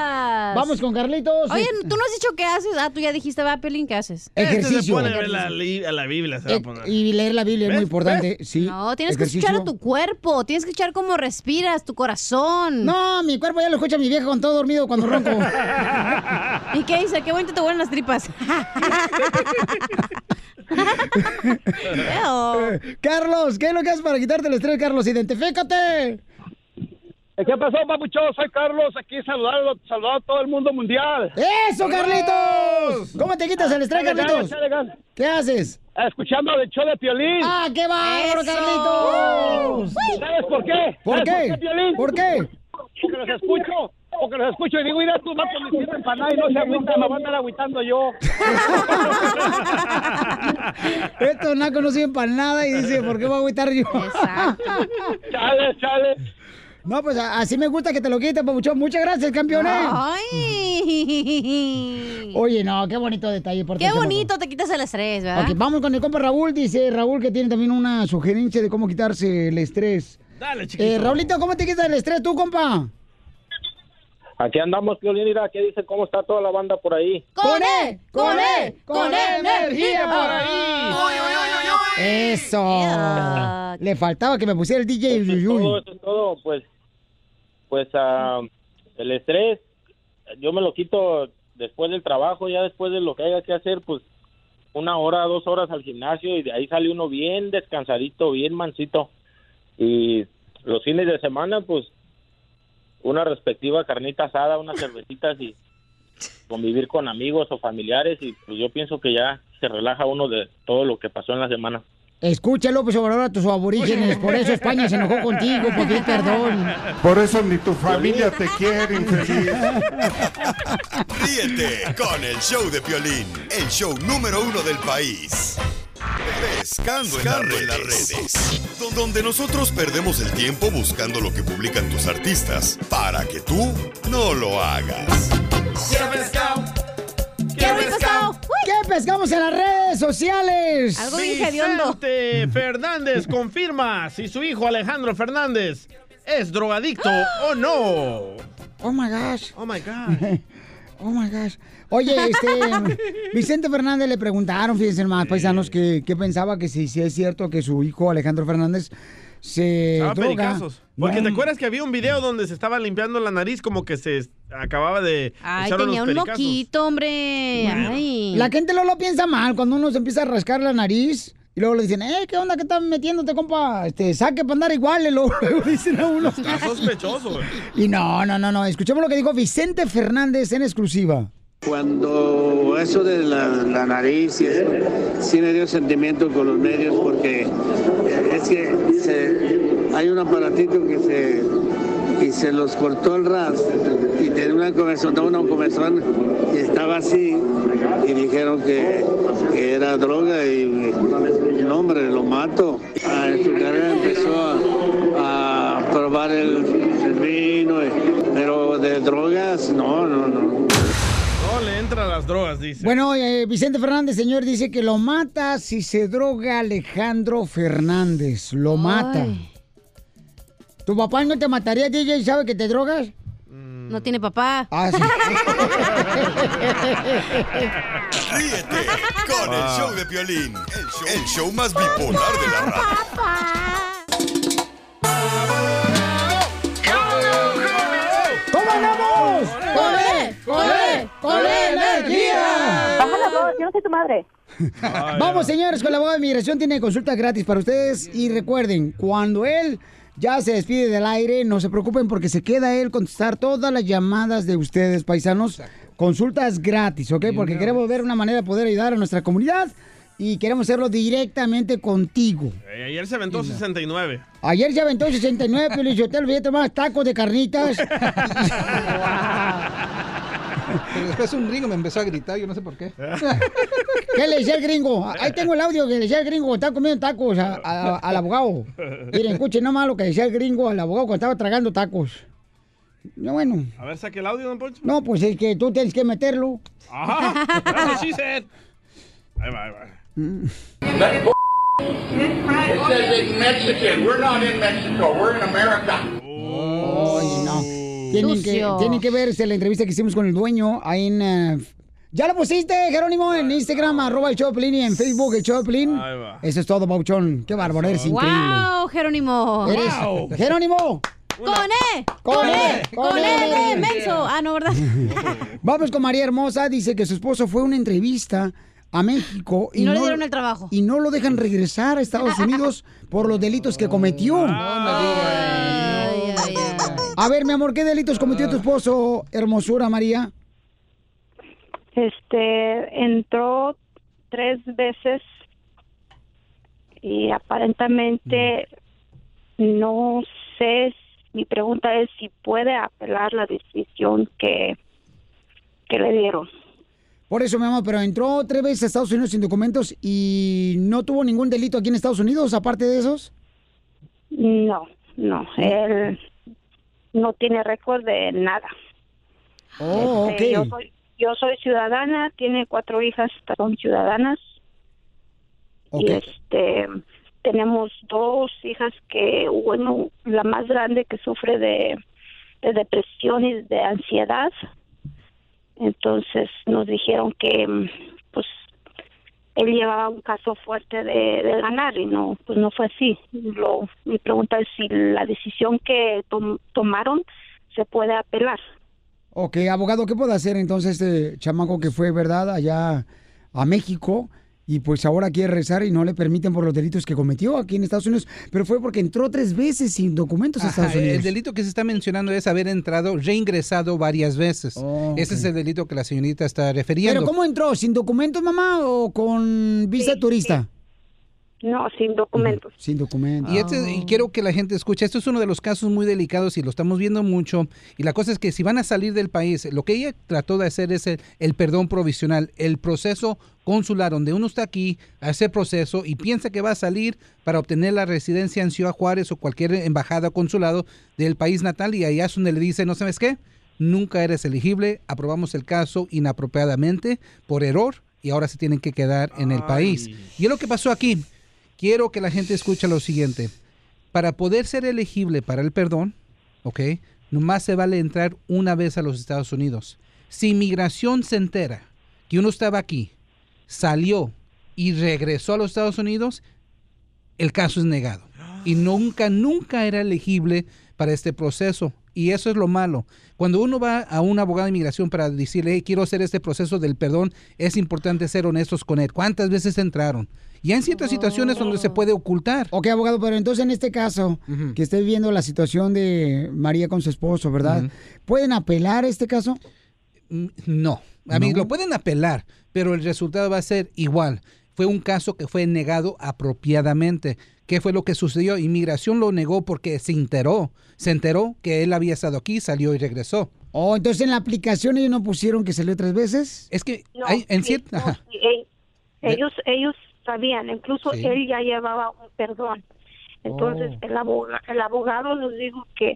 Vamos con Carlitos. Oye, tú no has dicho qué haces. Ah, tú ya dijiste, va, Pelín, ¿qué haces? Este se pone a ver la, a la Biblia, se va a poner. Y leer la Biblia es muy importante. Sí. No, tienes que Ejercicio. escuchar a tu cuerpo, tienes que escuchar cómo respiras, tu corazón. No, mi cuerpo ya lo escucha mi vieja con todo dormido cuando ronco. ¿Y qué dice? Qué bonito te huelen las tripas. Carlos, ¿qué es lo que haces para quitarte el estrés, Carlos? Identifícate. ¿Qué pasó, papuchón? Soy Carlos, aquí saludando, saludando a todo el mundo mundial. ¡Eso, Carlitos! ¿Cómo te quitas el estrés, Carlitos? ¿Qué haces? Escuchando el show de Piolín. ¡Ah, qué bárbaro, ¡Eso! Carlitos! ¿Sabes por qué? ¿Por ¿Sabes qué? Piolín? ¿Por qué? Porque los escucho, porque los escucho y digo, mira, tú no me hiciste empanada y no se agüita, me voy a andar agüitando yo. Esto naco no sirve para nada y dice, ¿por qué voy a agüitar yo? Chale, chale. No, pues así me gusta que te lo quites, papuchón. Muchas gracias, campeón. ¿eh? Ay. Oye, no, qué bonito detalle. por Qué este bonito te quitas el estrés, ¿verdad? Ok, vamos con el compa Raúl. Dice Raúl que tiene también una sugerencia de cómo quitarse el estrés. Dale, chiquito. Eh, Raulito, ¿cómo te quitas el estrés tú, compa? Aquí andamos, Piolín, mira, ¿qué dice? ¿Cómo está toda la banda por ahí? ¡Con E! ¡Con E! ¡Con E energía por ahí! ¡Eso! Le faltaba que me pusiera el DJ. Eso es todo, eso es todo, pues, pues, ah, el estrés, yo me lo quito después del trabajo, ya después de lo que haya que hacer, pues, una hora, dos horas al gimnasio y de ahí sale uno bien descansadito, bien mansito. Y los fines de semana, pues, una respectiva carnita asada, unas cervecitas y convivir con amigos o familiares y pues yo pienso que ya se relaja uno de todo lo que pasó en la semana. Escucha, López Obrador, a tus aborígenes. Por eso España se enojó contigo, porque perdón. Por eso ni tu familia te quiere, infeliz. Ríete con el show de Piolín, el show número uno del país. Pescando, en, las redes, do- donde nosotros perdemos el tiempo buscando lo que publican tus artistas para que tú no lo hagas. Quiero pescado. ¡Quiero pescado! ¿Qué pescamos en las redes sociales? Vicente Fernández confirma si su hijo Alejandro Fernández es drogadicto o no. Oh my gosh. Oh my God. Oh my gosh. Oye, este. Vicente Fernández le preguntaron, fíjense más, paisanos, que, que pensaba que si, si es cierto que su hijo Alejandro Fernández se Estaba droga. pericazos. Porque no, te acuerdas que había un video donde se estaba limpiando la nariz como que se acababa de Ay, echar tenía unos un moquito, hombre. Ay. La gente luego lo piensa mal cuando uno se empieza a rascar la nariz. Y luego le dicen, eh, ¿qué onda que estás metiéndote, compa? Este, saque para andar igual, y luego, luego dicen a uno. Está sospechoso. güey. Y no, no, no, no. Escuchemos lo que dijo Vicente Fernández en exclusiva. Cuando eso de la, nariz sí me dio sentimiento con los medios porque es que hay un aparatito que se y se los cortó el ras y tenía una comezón, una comezón y estaba así y dijeron que, era droga y no hombre lo mato. Ah, en su carrera empezó a, probar el, vino, y- pero de drogas no, no, no. Las drogas, dice. Bueno, eh, Vicente Fernández, señor, dice que lo mata si se droga Alejandro Fernández. Lo mata. ¿Tu papá no te mataría, DJ, y sabe que te drogas? No tiene papá. Ah, sí. Ríete con el show de Piolín, el show, el show más bipolar de la radio. ¿Cómo andamos? ¡Con él! ¡Con energía! Baja la voz, yo no soy tu madre. Vamos, señores, con la abogado de migración tiene consulta gratis para ustedes. Y recuerden, cuando él ya se despide del aire, no se preocupen porque se queda él contestar todas las llamadas de ustedes, paisanos. Consultas gratis, ¿ok? Porque queremos ver una manera de poder ayudar a nuestra comunidad y queremos hacerlo directamente contigo. Eh, ayer se aventó 69. Ayer se aventó 69, pero yo te olvidé tomar tacos de carnitas. Pero después un gringo me empezó a gritar, yo no sé por qué. ¿Qué le decía el gringo? Ahí tengo el audio que le decía el gringo cuando estaba comiendo tacos a- a- al abogado. Miren, escuchen nomás lo que decía el gringo al abogado cuando estaba tragando tacos. No, bueno. A ver, saque el audio, don Poncho. No, pues es que tú tienes que meterlo. Ajá. That's what. Ahí va, ahí va. It says in Mexican. We're not in Mexico. We're in America. No. Tienen que, tienen que verse la entrevista que hicimos con el dueño ahí en... eh, ¿Ya lo pusiste, Jerónimo? En Instagram, arroba el Choplin y en Facebook el Choplin. Eso es todo, Bauchón. Qué bárbaro, eres increíble. ¡Wow, Jerónimo! Eres- ¡Jerónimo! ¡Con E! ¡Con E! ¡Con E de E! menso! Ah, no, ¿verdad? Vamos con María Hermosa. Dice que su esposo fue a una entrevista a México Y no le dieron el trabajo. Y no lo dejan regresar a Estados Unidos por los delitos que cometió. A ver, mi amor, ¿qué delitos cometió tu esposo, hermosura María? Este, entró tres veces y aparentemente no sé, mi pregunta es si puede apelar la decisión que, que le dieron. Por eso, mi amor, pero entró tres veces a Estados Unidos sin documentos y no tuvo ningún delito aquí en Estados Unidos, aparte de esos. No, no, él no tiene récord de nada. Oh, Este, yo, soy, yo soy ciudadana, tiene cuatro hijas, son ciudadanas. Y este, tenemos dos hijas que, bueno, la más grande que sufre de, de depresión y de ansiedad. Entonces nos dijeron que, pues, él llevaba un caso fuerte de, ganar y no, pues no fue así. Lo, mi pregunta es si la decisión que tom- tomaron se puede apelar. Ok, abogado, ¿qué puede hacer entonces este chamaco que fue, verdad, allá a México y pues ahora quiere regresar y no le permiten por los delitos que cometió aquí en Estados Unidos? Pero fue porque entró tres veces sin documentos a Ajá, Estados Unidos. el delito que se está mencionando es haber entrado, reingresado varias veces. Ese es el delito que la señorita está refiriendo. ¿Pero cómo entró? ¿Sin documentos, mamá, o con visa turista? No, sin documentos. Sin documentos. Y, este- y quiero que la gente escuche, esto es uno de los casos muy delicados y lo estamos viendo mucho. Y la cosa es que si van a salir del país, lo que ella trató de hacer es el, el perdón provisional, el proceso consular, donde uno está aquí, hace proceso y piensa que va a salir para obtener la residencia en Ciudad Juárez o cualquier embajada o consulado del país natal y allá es donde le dice, no sabes qué, nunca eres elegible, aprobamos el caso inapropiadamente por error y ahora se tienen que quedar en el país. Y es lo que pasó aquí. Quiero que la gente escuche lo siguiente. Para poder ser elegible para el perdón, ¿ok? Nomás se vale entrar una vez a los Estados Unidos. Si inmigración se entera que uno estaba aquí, salió y regresó a los Estados Unidos, el caso es negado. y nunca, nunca era elegible para este proceso. Y eso es lo malo. Cuando uno va a un abogado de inmigración para decirle, "Hey, quiero hacer este proceso del perdón, es importante ser honestos con él. ¿Cuántas veces entraron? Y hay ciertas situaciones donde se puede ocultar. Ok, abogado, pero entonces en este caso, que esté viendo la situación de María con su esposo, ¿verdad? ¿Pueden apelar este caso? Mm, No, a mí ¿No? lo pueden apelar, pero el resultado va a ser igual. Fue un caso que fue negado apropiadamente. ¿Qué fue lo que sucedió? Inmigración lo negó porque se enteró. Se enteró que él había estado aquí, salió y regresó. Oh, entonces en la aplicación ellos no pusieron que salió tres veces. Es que No, hay en sí, cierta... no, ajá. sí, e- ellos, ellos sabían, incluso Sí. él ya llevaba un perdón. Entonces Oh. el, aboga- el abogado nos dijo que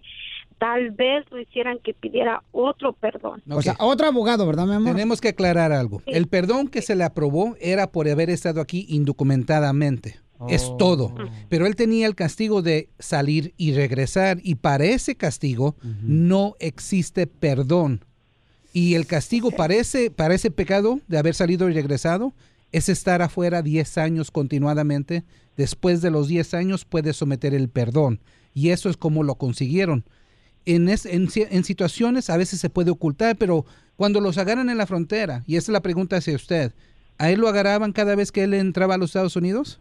tal vez lo hicieran que pidiera otro perdón. O sea, otro abogado, ¿verdad, mi amor? Tenemos que aclarar algo. El perdón que se le aprobó era por haber estado aquí indocumentadamente. Es todo. Pero él tenía el castigo de salir y regresar. Y para ese castigo no existe perdón. Y el castigo para ese, para ese pecado de haber salido y regresado es estar afuera 10 años continuadamente. Después de los 10 años puede someter el perdón. Y eso es como lo consiguieron en, es- en, ci- en situaciones a veces se puede ocultar, pero cuando los agarran en la frontera, y esa es la pregunta hacia usted, ¿a él lo agarraban cada vez que él entraba a los Estados Unidos?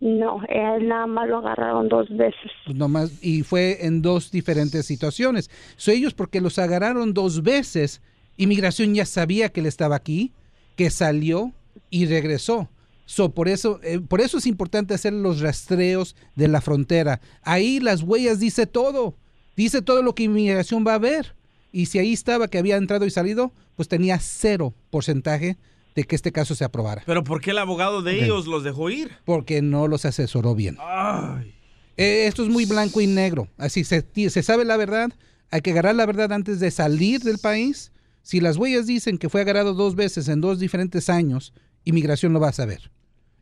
No, él nada más lo agarraron dos veces. Pues nomás, y fue en dos diferentes situaciones. So, ellos, porque los agarraron dos veces, inmigración ya sabía que él estaba aquí, que salió y regresó. So, por, eso, eh, por eso es importante hacer los rastreos de la frontera. Ahí las huellas dice todo. Dice todo lo que inmigración va a ver. Y si ahí estaba que había entrado y salido, pues tenía cero porcentaje de que este caso se aprobara. Pero ¿por qué el abogado de ellos los dejó ir? Porque no los asesoró bien. Ay. Eh, esto es muy blanco y negro. Así se, se sabe la verdad. Hay que agarrar la verdad antes de salir del país. Si las huellas dicen que fue agarrado dos veces en dos diferentes años, inmigración lo va a saber.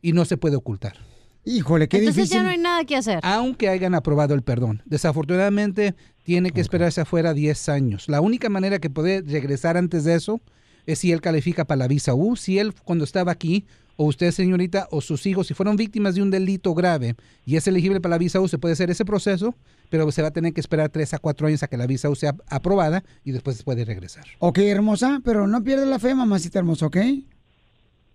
Y no se puede ocultar. Híjole, qué Entonces difícil. ya no hay nada que hacer. Aunque hayan aprobado el perdón. Desafortunadamente, tiene que esperarse afuera 10 años. La única manera que puede regresar antes de eso es si él califica para la visa U. Si él, cuando estaba aquí, o usted, señorita, o sus hijos, si fueron víctimas de un delito grave y es elegible para la visa U, se puede hacer ese proceso, pero se va a tener que esperar 3 a 4 años a que la visa U sea aprobada y después puede regresar. Ok, hermosa, pero no pierdas la fe, mamacita hermosa, ¿ok?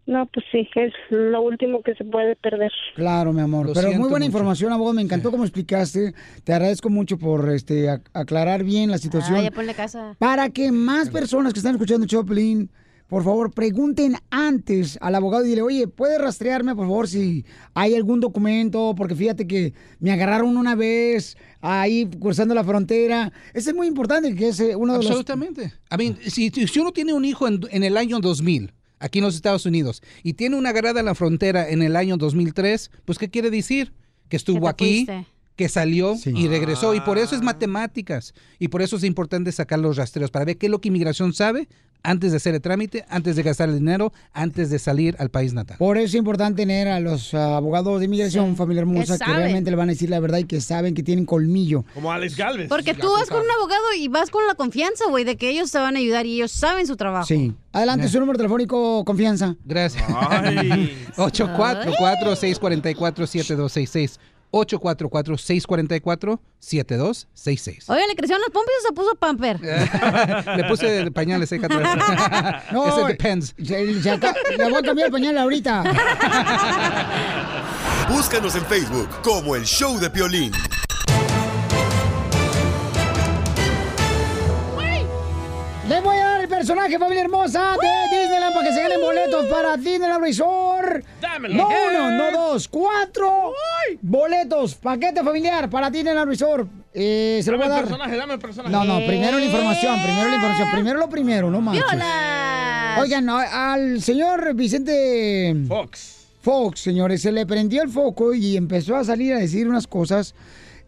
No, pues sí, es lo último que se puede perder. Claro, mi amor. Lo Pero muy buena mucho. información, abogado. Me encantó cómo explicaste. Te agradezco mucho por este ac- aclarar bien la situación. Ah, ya ponle casa. Para que más personas que están escuchando Choplin, por favor, pregunten antes al abogado y dile, oye, ¿puedes rastrearme, por favor, si hay algún documento? Porque fíjate que me agarraron una vez ahí cruzando la frontera. Eso es muy importante, que es eh, uno de los... Absolutamente. I mean, si, si uno tiene un hijo en, en el año 2000, aquí en los Estados Unidos, y tiene una agarrada en la frontera en el año 2003, pues ¿qué quiere decir? Que estuvo aquí, fuiste. Que salió y regresó. Y por eso es matemáticas. Y por eso es importante sacar los rastreos, para ver qué es lo que inmigración sabe antes de hacer el trámite, antes de gastar el dinero, antes de salir al país natal. Por eso es importante tener a los ah, abogados de inmigración, familia hermosa, que realmente le van a decir la verdad y que saben que tienen colmillo. Como Alex Galvez. Porque tú vas con un abogado y vas con la confianza, güey, de que ellos te van a ayudar y ellos saben su trabajo. Sí. Adelante, su número telefónico, confianza. Gracias. Ay. 844-644-7266. 844-644-7266. Oye, ¿le crecieron las pompis o se puso pamper? Le puse pañales seca atrás. No, Ese depends. Se, se acá- le voy a cambiar el pañal ahorita. Búscanos en Facebook como el Show de Piolín. Les voy a personaje, familia hermosa, de Disneyland para que se ganen boletos para Disneyland Resort. Dámelo. No uno, no dos, cuatro boletos, paquete familiar para Disneyland Resort. Eh, se lo voy Dame a el dar. personaje, dame el personaje. No, no, primero la información, primero la información, primero lo primero, no manches. Oigan, al señor Vicente Fox. Fox, señores, se le prendió el foco y empezó a salir a decir unas cosas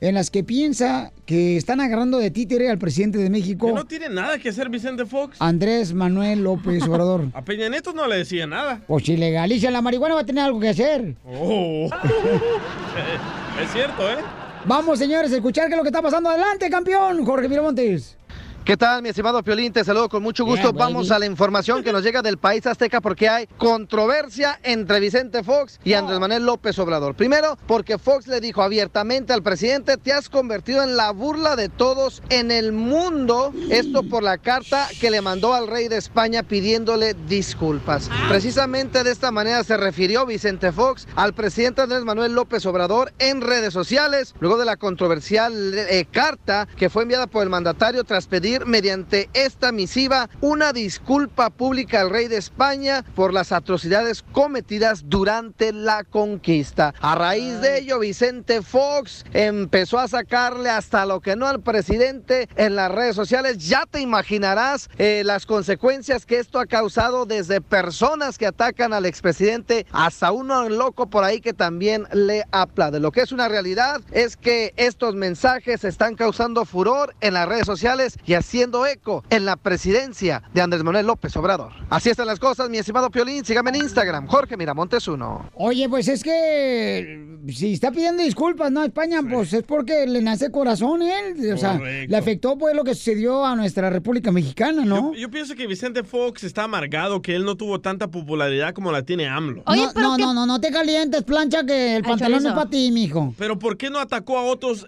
en las que piensa que están agarrando de títere al presidente de México, Que no tiene nada que hacer Vicente Fox. Andrés Manuel López Obrador. A Peña Nieto no le decía nada. Pues si legaliza la marihuana va a tener algo que hacer. Oh. es cierto, ¿eh? Vamos, señores, a escuchar qué es lo que está pasando. Adelante, campeón, Jorge Miramontes. ¿Qué tal, mi estimado Piolín? Te saludo con mucho gusto. Yeah. Vamos a la información que nos llega del país azteca porque hay controversia entre Vicente Fox y Andrés Manuel López Obrador. Primero, porque Fox le dijo abiertamente al presidente, te has convertido en la burla de todos en el mundo. Esto por la carta que le mandó al rey de España pidiéndole disculpas. Precisamente de esta manera se refirió Vicente Fox al presidente Andrés Manuel López Obrador en redes sociales, luego de la controversial eh, carta que fue enviada por el mandatario tras pedir mediante esta misiva una disculpa pública al rey de España por las atrocidades cometidas durante la conquista. A raíz de ello, Vicente Fox empezó a sacarle hasta lo que no al presidente en las redes sociales. Ya te imaginarás eh, las consecuencias que esto ha causado desde personas que atacan al expresidente hasta uno loco por ahí que también le aplaude. Lo que es una realidad es que estos mensajes están causando furor en las redes sociales y haciendo eco en la presidencia de Andrés Manuel López Obrador. Así están las cosas, mi estimado Piolín. Sígame en Instagram, Jorge Miramontes 1. Oye, pues es que si está pidiendo disculpas, ¿no? España, pues es porque le nace corazón él. O sea, Correcto. le afectó pues lo que sucedió a nuestra República Mexicana, ¿no? Yo pienso que Vicente Fox está amargado, que él no tuvo tanta popularidad como la tiene AMLO. no, no, no, no, no te calientes, plancha, que el pantalón es para ti, mijo. Pero ¿por qué no atacó a otros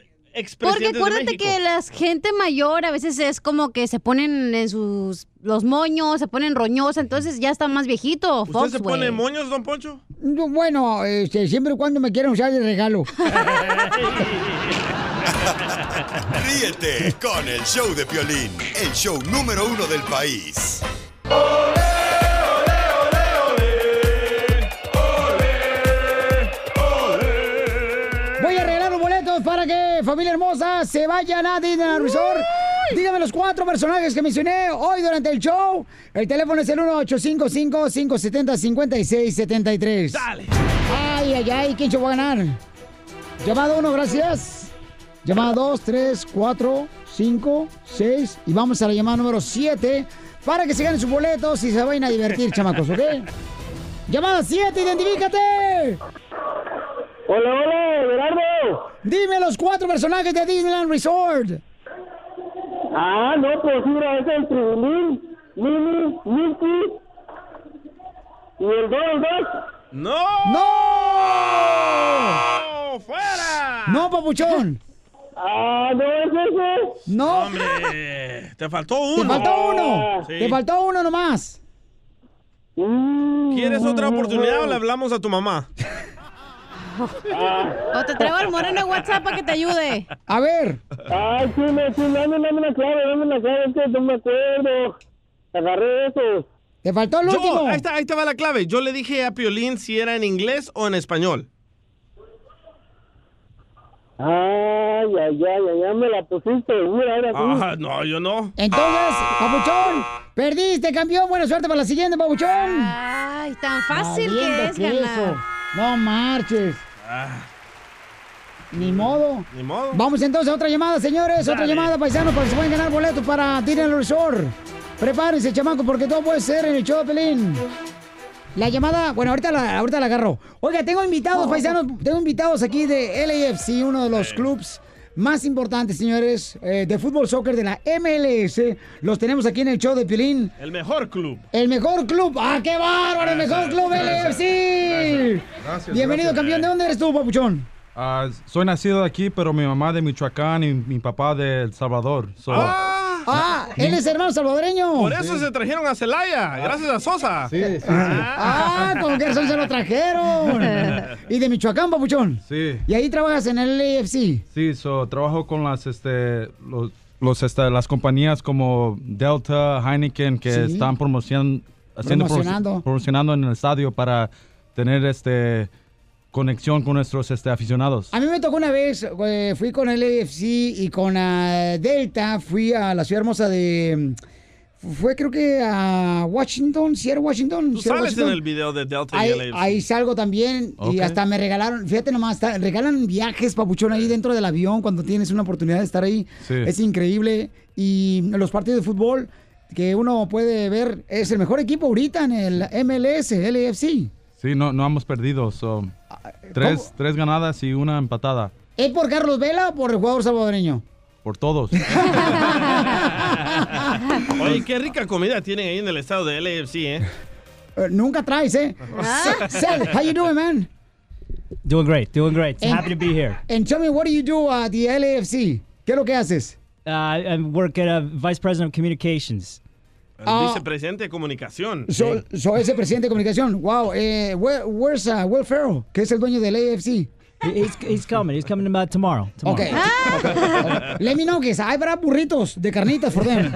Porque acuérdate que la gente mayor a veces es como que se ponen en sus los moños, se ponen roñosa, entonces ya está más viejito. ¿Usted Fox, se güey. pone moños, don Poncho? Yo, Bueno, este, siempre y cuando me quieran usar de regalo. Ríete con el show de Piolín, el show número uno del país. Voy que, familia hermosa, se vayan a Disneyland Resort. Dígame los cuatro personajes que mencioné hoy durante el show. El teléfono es el 1855-570-5673. Dale. Ay, ay, ay, ¿quién se va a ganar? Llamada uno, gracias. Llamada dos, tres, cuatro, cinco, seis. Y vamos a la llamada número siete para que se ganen sus boletos y se vayan a divertir, chamacos, ¿ok? Llamada siete, identifícate. Hola, hola, Gerardo. Dime los cuatro personajes de Disneyland Resort. Ah, no, pues mira, es el Tribilín, Mini, Milky y el 2, el 2. ¡No! ¡No! ¡Fuera! No, papuchón. Ah, no es ese. No. Hombre, te faltó uno. Te faltó uno. Sí. Te faltó uno nomás. ¿Quieres otra oportunidad o le hablamos a tu mamá? O te traigo al moreno de WhatsApp para que te ayude. A ver. Ay, sí, me, sí, dame, dame una clave, dame una clave, es que no me acuerdo. Agarré eso. Te faltó el Yo, último. ahí, está, ahí te va la clave. Yo le dije a Piolín si era en inglés o en español. Ay, ay, ay, ay, ya me la pusiste dura, ahora sí. Ah, no, yo no. Entonces, papuchón, perdiste, campeón. Buena suerte para la siguiente, papuchón. Ay, tan fácil que es queso. ganar. No marches. Ah, Ni modo. ni modo. Vamos entonces a otra llamada, señores. Otra llamada, paisanos, para que se puedan ganar boletos para Disneyland Resort. Prepárense, chamaco, porque todo puede ser en el show de Pelín. La llamada, bueno, ahorita la, ahorita la agarro. Oiga, tengo invitados, paisanos, tengo invitados aquí de LAFC, uno de los clubs más importantes, señores, eh, de fútbol soccer de la MLS. Los tenemos aquí en el show de Pilín. El mejor club. El mejor club. ¡Ah, qué bárbaro! El mejor club gracias, LAFC. Gracias, Bienvenido, gracias. campeón. ¿De dónde eres tú, papuchón? Ah, soy nacido aquí, pero mi mamá de Michoacán y mi papá de El Salvador. So- Ah, él es hermano salvadoreño. Por eso se trajeron a Celaya, gracias a Sosa. Sí, sí, sí. Ah, con qué razón se lo trajeron. Y de Michoacán, papuchón. Sí, Y ahí trabajas en el LAFC. sí, so, trabajo con las, este, los, los, este, las compañías como Delta, Heineken, que Sí. están promocionando, haciendo promo- Promocionando. promocionando en el estadio para tener este conexión con nuestros este, aficionados. A mí me tocó una vez, eh, fui con el AFC y con ah, Delta, fui a la ciudad hermosa de... Fue creo que a Washington, Sierra Washington. Tú Sierra sales en el video de Delta y Ahí, LAFC. ahí salgo también y hasta me regalaron, fíjate nomás, regalan viajes, papuchón, ahí dentro del avión cuando tienes una oportunidad de estar ahí. Sí. Es increíble. Y los partidos de fútbol que uno puede ver, es el mejor equipo ahorita en el MLS, LAFC. Sí, no, no hemos perdido. so, tres, tres ganadas y una empatada. ¿Es por Carlos Vela o por el jugador salvadoreño? Por todos. Oye, qué rica comida tienen ahí en el estado de LAFC, ¿eh? Eh, nunca traes, ¿eh? Ah. Seth, how you doing, man? Doing great, doing great. And- Happy to be here. And tell me, what do you do at the LAFC? ¿Qué es lo que haces? Uh, I work at uh, Vice President of Communications. Ah. vicepresidente de comunicación. So, so ese presidente de comunicación. Wow. Eh, where, where's uh, Will Ferrell, que es el dueño del AFC? He's, he's coming. He's coming about tomorrow. tomorrow. Okay. okay. Let me know que hay habrá burritos de carnitas for them.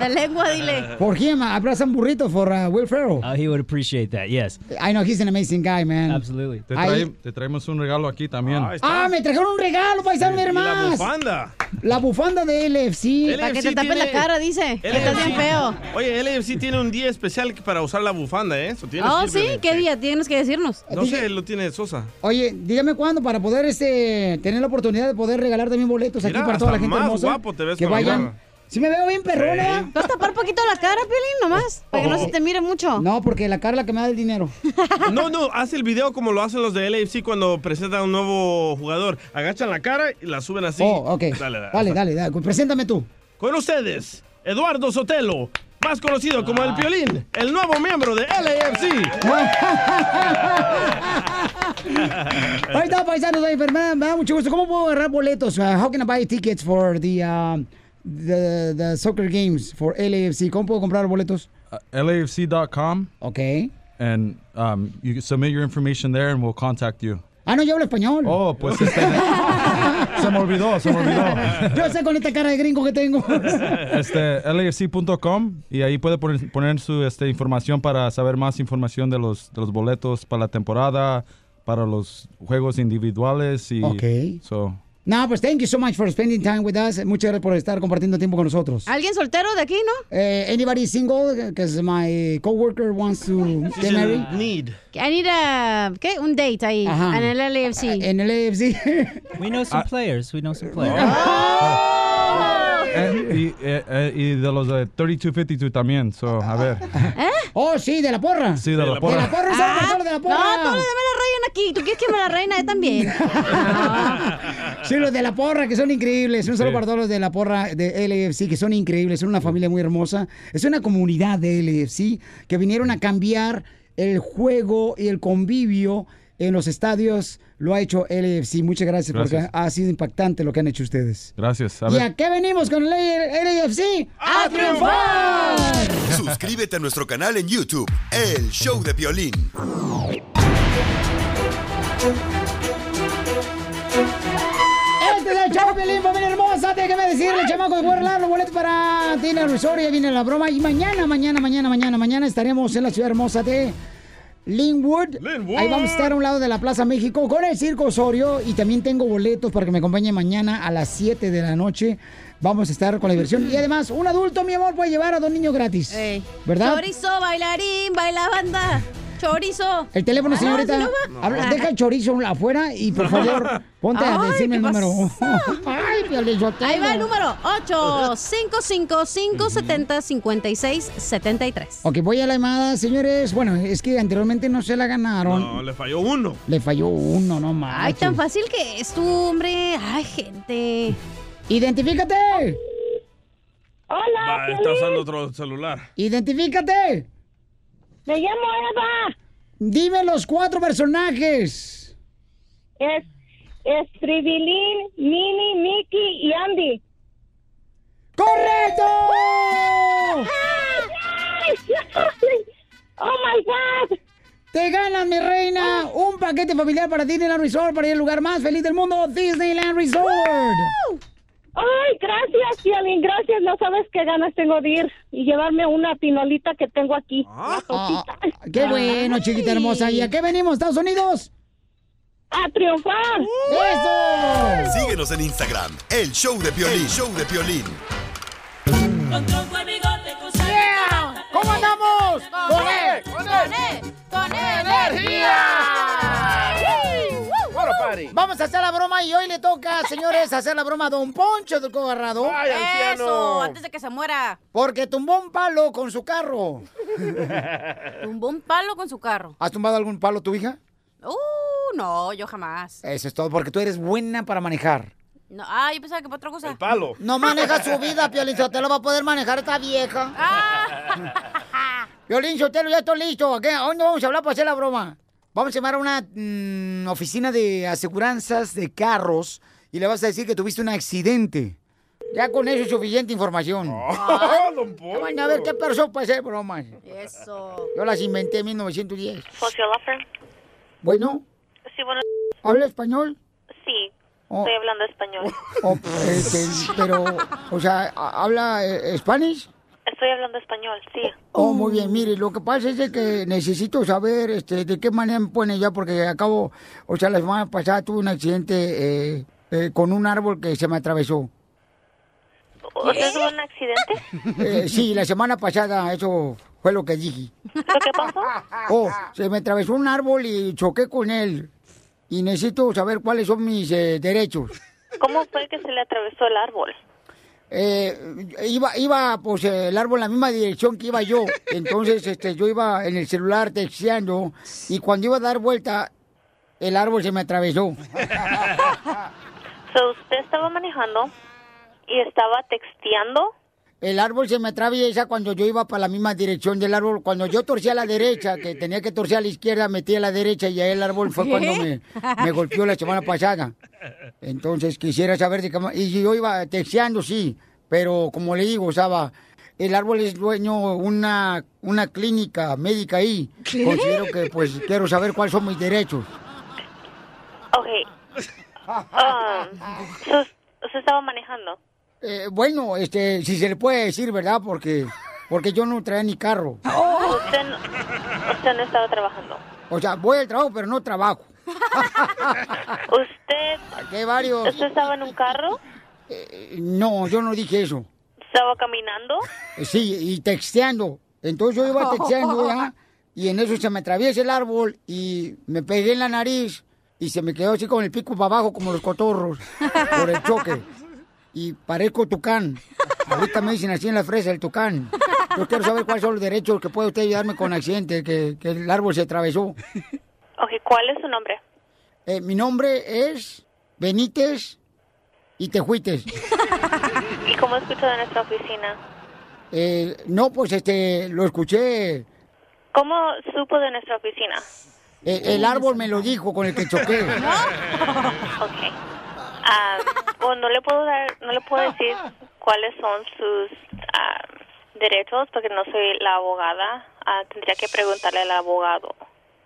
La lengua, dile. For him, habrá some burritos for uh, Will Ferrell. Uh, he would appreciate that. Yes. I know he's an amazing guy, man. Absolutely. Te, trae- te traemos un regalo aquí también. Ah, me trajeron un regalo, paisano, Y la hermanos. bufanda. La bufanda de LFC. Para que te tapes la cara, dice. Que estás bien feo. Oye, LAFC tiene un día especial para usar la bufanda, ¿eh? Eso tienes Oh, sí. ¿qué día tienes que decirnos? No sé, lo tiene Sosa. Oye, dígame cuándo para poder este tener la oportunidad de poder regalar también boletos Mira, aquí para toda la gente más hermosa. guapo te ves que vayan. Si me veo bien perrona. ¿Vas a tapar poquito la cara, Piolín, nomás? Para que no se te mire mucho. No, porque la cara es la que me da el dinero. No, no, hace el video como lo hacen los de LAFC cuando presentan a un nuevo jugador. Agachan la cara y la suben así. Oh, ok. Dale, dale. Dale, dale, dale. Preséntame tú. Con ustedes, Eduardo Sotelo, más conocido como el Piolín, el nuevo miembro de LAFC. Ahí está, paisanos. oye, pero Me, da mucho gusto. ¿Cómo puedo agarrar boletos? Uh, how can I buy tickets for the, um, the, the soccer games for LAFC? ¿Cómo puedo comprar boletos? Uh, LAFC.com. Okay. And um, you can submit your information there and we'll contact you. Ah, no, yo hablo español. Oh, pues este, se me olvidó, se me olvidó. Yo sé con esta cara de gringo que tengo. Este, LAFC.com y ahí puede poner, poner su este, información para saber más información de los, de los boletos para la temporada, para los juegos individuales y Ok. so, No, pues thank you so much for spending time with us. Muchas gracias por estar compartiendo tiempo con nosotros. ¿Alguien soltero de aquí, no? Eh, anybody single? Because my coworker wants to get married. Need. I need a, ¿qué? Un date ahí, Ajá. en el LAFC. En el AFC. We know some players. We know some players. Eh, y, eh, eh, y de los de 3252 también, so, a ver. Oh, sí, de la porra. Sí, de la De la porra. porra, un saludo para todos los de la porra. No, todos los demás la rayan aquí. ¿Tú quieres que me la reina yo también? Sí, los de la porra, que son increíbles. Un saludo Sí. para todos los de la porra de LFC, que son increíbles. Son una familia muy hermosa. Es una comunidad de LFC que vinieron a cambiar el juego y el convivio en los estadios. Lo ha hecho LFC. Muchas gracias, Gracias. porque ha sido impactante lo que han hecho ustedes. Gracias. A ¿Y a qué venimos con el LFC? ¡A triunfar! Suscríbete a nuestro canal en YouTube, El Show de Violín. Este es el show, Pelín, familia hermosa. Déjame decirle, chamaco, de guardar los boletos para Tina Resort. Ya viene la broma. Y mañana, mañana, mañana, mañana, mañana estaremos en la ciudad hermosa de Linwood. Ahí vamos a estar a un lado de la Plaza México con el Circo Osorio. Y también tengo boletos para que me acompañe mañana a las 7 de la noche. Vamos a estar con la diversión. Y además, un adulto, mi amor, puede llevar a dos niños gratis. ¿Verdad? Chorizo, bailarín, baila banda. Chorizo. El teléfono, Ah, señorita. ¿sí no va? habla- deja el chorizo afuera y por favor, ponte a decirme el ¿qué número. Ay. Ahí va el número 855-570-5673. Ok, voy a la llamada, señores. Bueno, es que anteriormente no se la ganaron. No, le falló uno. Le falló uno, no más. Ay, tan fácil que es tú, hombre. Ay, gente. ¡Identifícate! Hola, Va, está usando otro celular. ¡Identifícate! Me llamo Eva. Dime los cuatro personajes. Es, es Tribilín, Mini, Mickey y Andy. ¡Correcto! ¡Oh, my God! Te ganas, mi reina, un paquete familiar para Disneyland Resort, para ir al lugar más feliz del mundo, Disneyland Resort. Ay, gracias, Piolín, gracias. No sabes qué ganas tengo de ir y llevarme una pinolita que tengo aquí. Una cosita. Qué bueno, chiquita hermosa. ¿Y a qué venimos, Estados Unidos? ¡A triunfar! ¡Eso! Síguenos en Instagram, El Show de Violín. Show de Violín. Yeah. ¿Cómo andamos? ¡Con él! ¡Con él! ¡Con energía! Bueno, party. Vamos a hacer la y hoy le toca, señores, hacer la broma a Don Poncho del Cogarrado. Ay, anciano. Eso, antes de que se muera. Porque tumbó un palo con su carro. Tumbó un palo con su carro. ¿Has tumbado algún palo tu hija? Uh, no, yo jamás. Eso es todo, porque tú eres buena para manejar. No, ah, yo pensaba que para otra cosa. palo. No maneja su vida, Piolín Sotelo va a poder manejar esta vieja. Piolín Sotelo, ya estoy listo. ¿A qué? ¿A dónde vamos a hablar para hacer la broma? Vamos a llamar a una mm, oficina de aseguranzas de carros y le vas a decir que tuviste un accidente. Ya con eso es suficiente información. Ya van a ver qué pasó para hacer bromas. Eso. Yo las inventé en 1910. ¿Social Offer? Bueno, Sí, bueno, ¿habla español? sí. Oh. Estoy hablando español. O, este, pero, o sea, ¿habla eh, Spanish? Estoy hablando español, sí. Oh, muy bien, mire, lo que pasa es que necesito saber este, de qué manera me pone ya, porque acabo, o sea, la semana pasada tuve un accidente eh, eh, con un árbol que se me atravesó. ¿Usted tuvo un accidente? Eh, sí, la semana pasada eso fue lo que dije. ¿Lo que pasó? Oh, se me atravesó un árbol y choqué con él. Y necesito saber cuáles son mis eh, derechos. ¿Cómo fue que se le atravesó el árbol? Eh, iba, iba, pues, el árbol en la misma dirección que iba yo. Entonces, este, yo iba en el celular texteando y cuando iba a dar vuelta, el árbol se me atravesó. So, usted estaba manejando y estaba texteando. El árbol se me atraviesa cuando yo iba para la misma dirección del árbol. Cuando yo torcía a la derecha, que tenía que torcer a la izquierda, metí a la derecha y ahí el árbol fue ¿Qué? cuando me, me golpeó la semana pasada. Entonces quisiera saber de qué... ma- Y yo iba texteando, sí, pero como le digo, Saba, el árbol es dueño una, una clínica médica ahí. ¿Qué? Considero que pues quiero saber cuáles son mis derechos. Ok. Um, so, ¿Usted estaba manejando? Eh, bueno, este, si se le puede decir, ¿verdad? Porque, porque yo no traía ni carro. Usted no, usted no estaba trabajando. O sea, voy al trabajo, pero no trabajo. ¿Usted, Aquí hay varios. ¿Usted estaba en un carro? No, yo no dije eso. ¿Estaba caminando? Eh, Sí, y texteando. Entonces yo iba texteando, ¿ya? Y en eso se me atraviesa el árbol y me pegué en la nariz y se me quedó así con el pico para abajo como los cotorros por el choque. Y parezco tucán. Ahorita me dicen así en la fresa, el tucán. Yo quiero saber cuáles son los derechos que puede usted ayudarme con accidente, que, que el árbol se atravesó. Ok, ¿cuál es su nombre? Eh, mi nombre es Benítez y Tejuites. ¿Y cómo escuchó de nuestra oficina? Eh, no, pues este, lo escuché. ¿Cómo supo de nuestra oficina? Eh, el árbol me lo dijo con el que choqué. Ok. Ah, o no le puedo dar, no le puedo decir cuáles son sus ah, derechos porque no soy la abogada. Ah, tendría que preguntarle al abogado.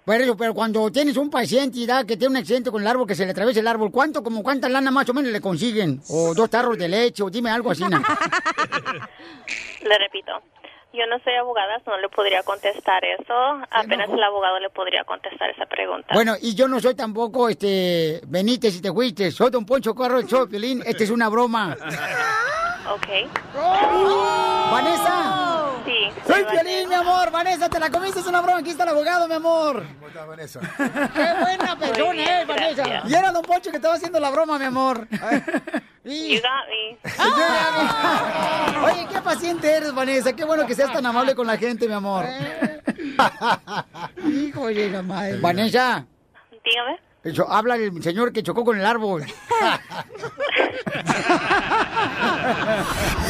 Pero, pero cuando tienes un paciente y da que tiene un accidente con el árbol, que se le atraviesa el árbol, ¿cuánto, como cuánta lana más o menos le consiguen? O dos tarros de leche, o dime algo así. ¿no? Le repito, yo no soy abogada, no le podría contestar eso. Apenas el abogado le podría contestar esa pregunta. Bueno, y yo no soy tampoco, este, Benítez y te fuiste. Soy Don Poncho Carro del show, Piolín. Esta es una broma. Ok. ¡Vanessa! Sí. Soy Piolín, mi amor. Vanessa, te la comiste, es una broma. Aquí está el abogado, mi amor. ¡Qué buena persona, bien, eh, Vanessa! gracias. Y era Don Poncho que estaba haciendo la broma, mi amor. You got me. Oye, qué paciente eres, Vanessa. Qué bueno que seas tan amable con la gente, mi amor. Hijo de la madre. Vanessa, Dígame. eso, habla el señor que chocó con el árbol.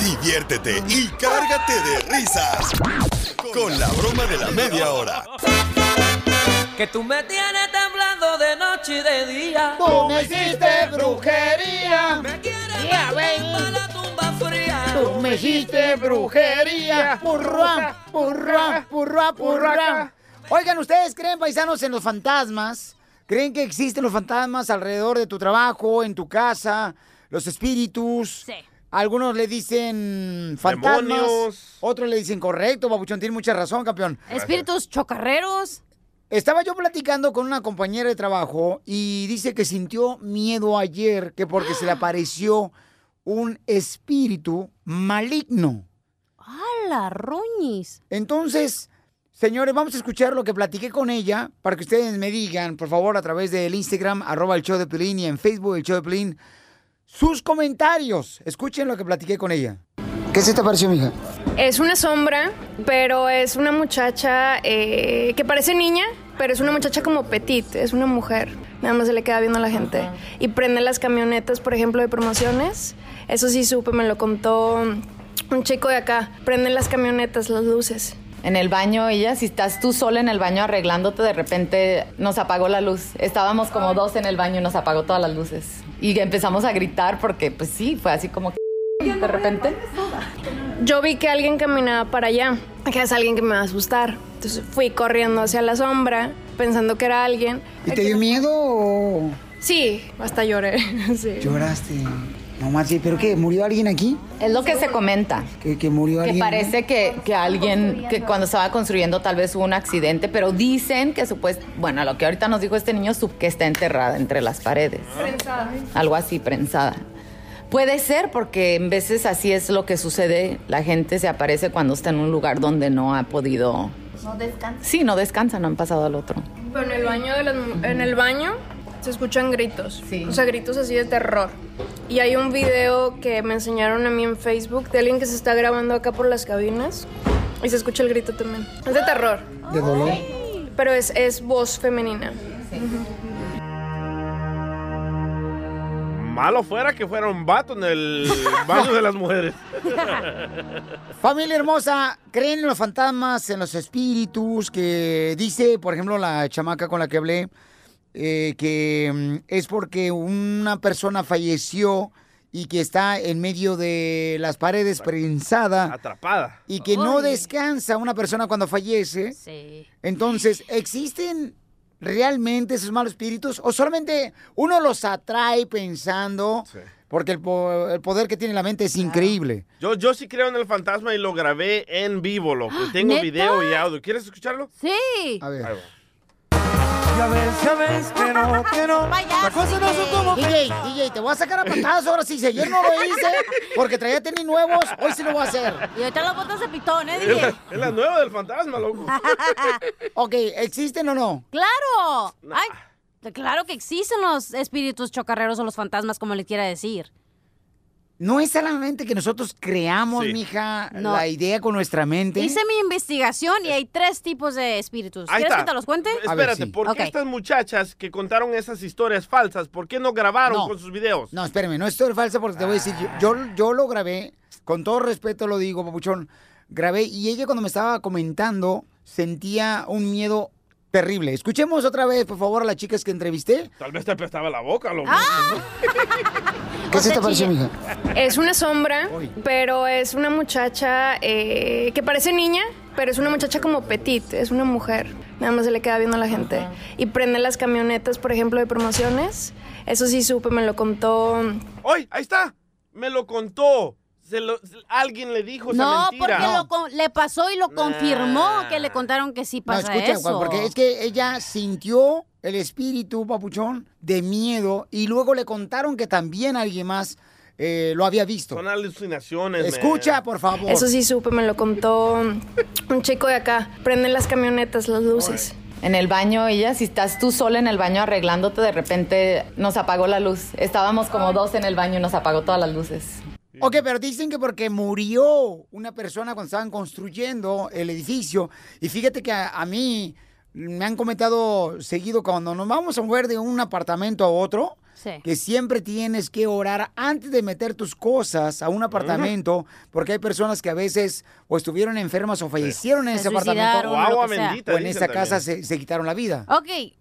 Diviértete y cárgate de risas con la broma de la media hora. Que tú me tienes temblando de noche y de día. Tú me hiciste brujería. Me pa' la tumba fría. Tú me hiciste brujería. Purra, purra, purra, purra. Oigan, ¿ustedes creen, paisanos, en los fantasmas? ¿Creen que existen los fantasmas alrededor de tu trabajo, en tu casa, los espíritus? Sí. Algunos le dicen fantasmas, Demonios. otros le dicen correcto. Babuchón tiene mucha razón, campeón. Espíritus chocarreros. Estaba yo platicando con una compañera de trabajo y dice que sintió miedo ayer que porque se le apareció un espíritu maligno. ¡Hala, roñis! Entonces, señores, vamos a escuchar lo que platiqué con ella para que ustedes me digan, por favor, a través del Instagram, arroba el show de Pelín y en Facebook el show de Pelín, sus comentarios. Escuchen lo que platiqué con ella. ¿Qué se te pareció, mija? Es una sombra, pero es una muchacha eh, que parece niña, pero es una muchacha como petit, es una mujer. Nada más se le queda viendo a la gente. Y prende las camionetas, por ejemplo, de promociones. Eso sí supe, me lo contó un chico de acá. Prenden las camionetas, las luces. En el baño, ella, si estás tú sola en el baño arreglándote, de repente nos apagó la luz. Estábamos como dos en el baño y nos apagó todas las luces. Y empezamos a gritar porque, pues sí, fue así como que de repente. Yo vi que alguien caminaba para allá, que es alguien que me va a asustar. Entonces fui corriendo hacia la sombra, pensando que era alguien. ¿Y te dio miedo o Sí, hasta lloré. sí. lloraste? No más, sí, ¿pero qué? ¿Murió alguien aquí? Es lo que se comenta. Que, que murió Que alguien. parece que, que alguien, que cuando estaba construyendo tal vez hubo un accidente, pero dicen que supuestamente, bueno, lo que ahorita nos dijo este niño, que está enterrada entre las paredes. Algo así, prensada. Puede ser porque en veces así es lo que sucede. La gente se aparece cuando está en un lugar donde no ha podido... No descansa. Sí, no descansa, no han pasado al otro. Pero en el baño de las mu- en el baño se escuchan gritos. O sea, gritos así de terror. Y hay un video que me enseñaron a mí en Facebook de alguien que se está grabando acá por las cabinas y se escucha el grito también. Es de terror. ¿De dolor? Pero es, es voz femenina. Malo fuera que fuera un vato en el baño de las mujeres. Familia hermosa, ¿creen en los fantasmas, en los espíritus? Que dice, por ejemplo, la chamaca con la que hablé, eh, que mm, es porque una persona falleció y que está en medio de las paredes prensada Atrapada. y que no descansa una persona cuando fallece. Sí. Entonces, ¿existen realmente esos malos espíritus o solamente uno los atrae pensando? Porque el, po- el poder que tiene la mente es increíble. Yo, yo sí creo en el fantasma y lo grabé en vivo, loco. Tengo ¿Neta? video y audio. ¿Quieres escucharlo? Sí. A ver. Ya ves, ya ves que no, que no. Las cosas no son como DJ, DJ, te voy a sacar a patadas ahora sí. Si ayer no lo hice porque traía tenis nuevos, hoy sí lo voy a hacer. Y ahorita las botas de pitón, ¿eh, Es la, DJ? es la nueva del fantasma, loco. ok, ¿existen o no? ¡Claro! Ay, claro que existen los espíritus chocarreros o los fantasmas, como le quiera decir. No es solamente que nosotros creamos, Sí. mija, No. la idea con nuestra mente. Hice mi investigación y hay tres tipos de espíritus. Ahí ¿Quieres está. que te los cuente? Espérate, ¿por qué estas muchachas que contaron esas historias falsas, por qué no grabaron No. con sus videos? No, espérame, no es historia falsa porque te voy a decir, yo, yo, yo lo grabé, con todo respeto lo digo, papuchón, grabé y ella cuando me estaba comentando sentía un miedo terrible. Escuchemos otra vez, por favor, a las chicas que entrevisté. Tal vez te apestaba la boca, loco. Ah. ¿Qué se te pareció, mija? Es una sombra, pero es una muchacha eh, que parece niña, pero es una muchacha como petit, es una mujer. Nada más se le queda viendo a la gente. Y prende las camionetas, por ejemplo, de promociones. Eso sí supe, me lo contó. ¡Ay, ahí está! Me lo contó. Se lo- se- alguien le dijo esa No, mentira. porque lo con- le pasó y lo confirmó que le contaron que sí No, pasa escucha, eso. porque es que ella sintió el espíritu, papuchón, de miedo y luego le contaron que también alguien más eh, lo había visto. Son alucinaciones. Escucha, por favor. Eso sí supe, me lo contó un chico de acá. Prenden las camionetas, las luces. En el baño, ella, si estás tú sola en el baño arreglándote, de repente nos apagó la luz. Estábamos como dos en el baño y nos apagó todas las luces. Ok, pero dicen que porque murió una persona cuando estaban construyendo el edificio. Y fíjate que a, a mí me han comentado seguido cuando nos vamos a mover de un apartamento a otro. Sí. Que siempre tienes que orar antes de meter tus cosas a un apartamento, porque hay personas que a veces o estuvieron enfermas o fallecieron en Se ese apartamento O en esa casa se, se quitaron la vida. Ok,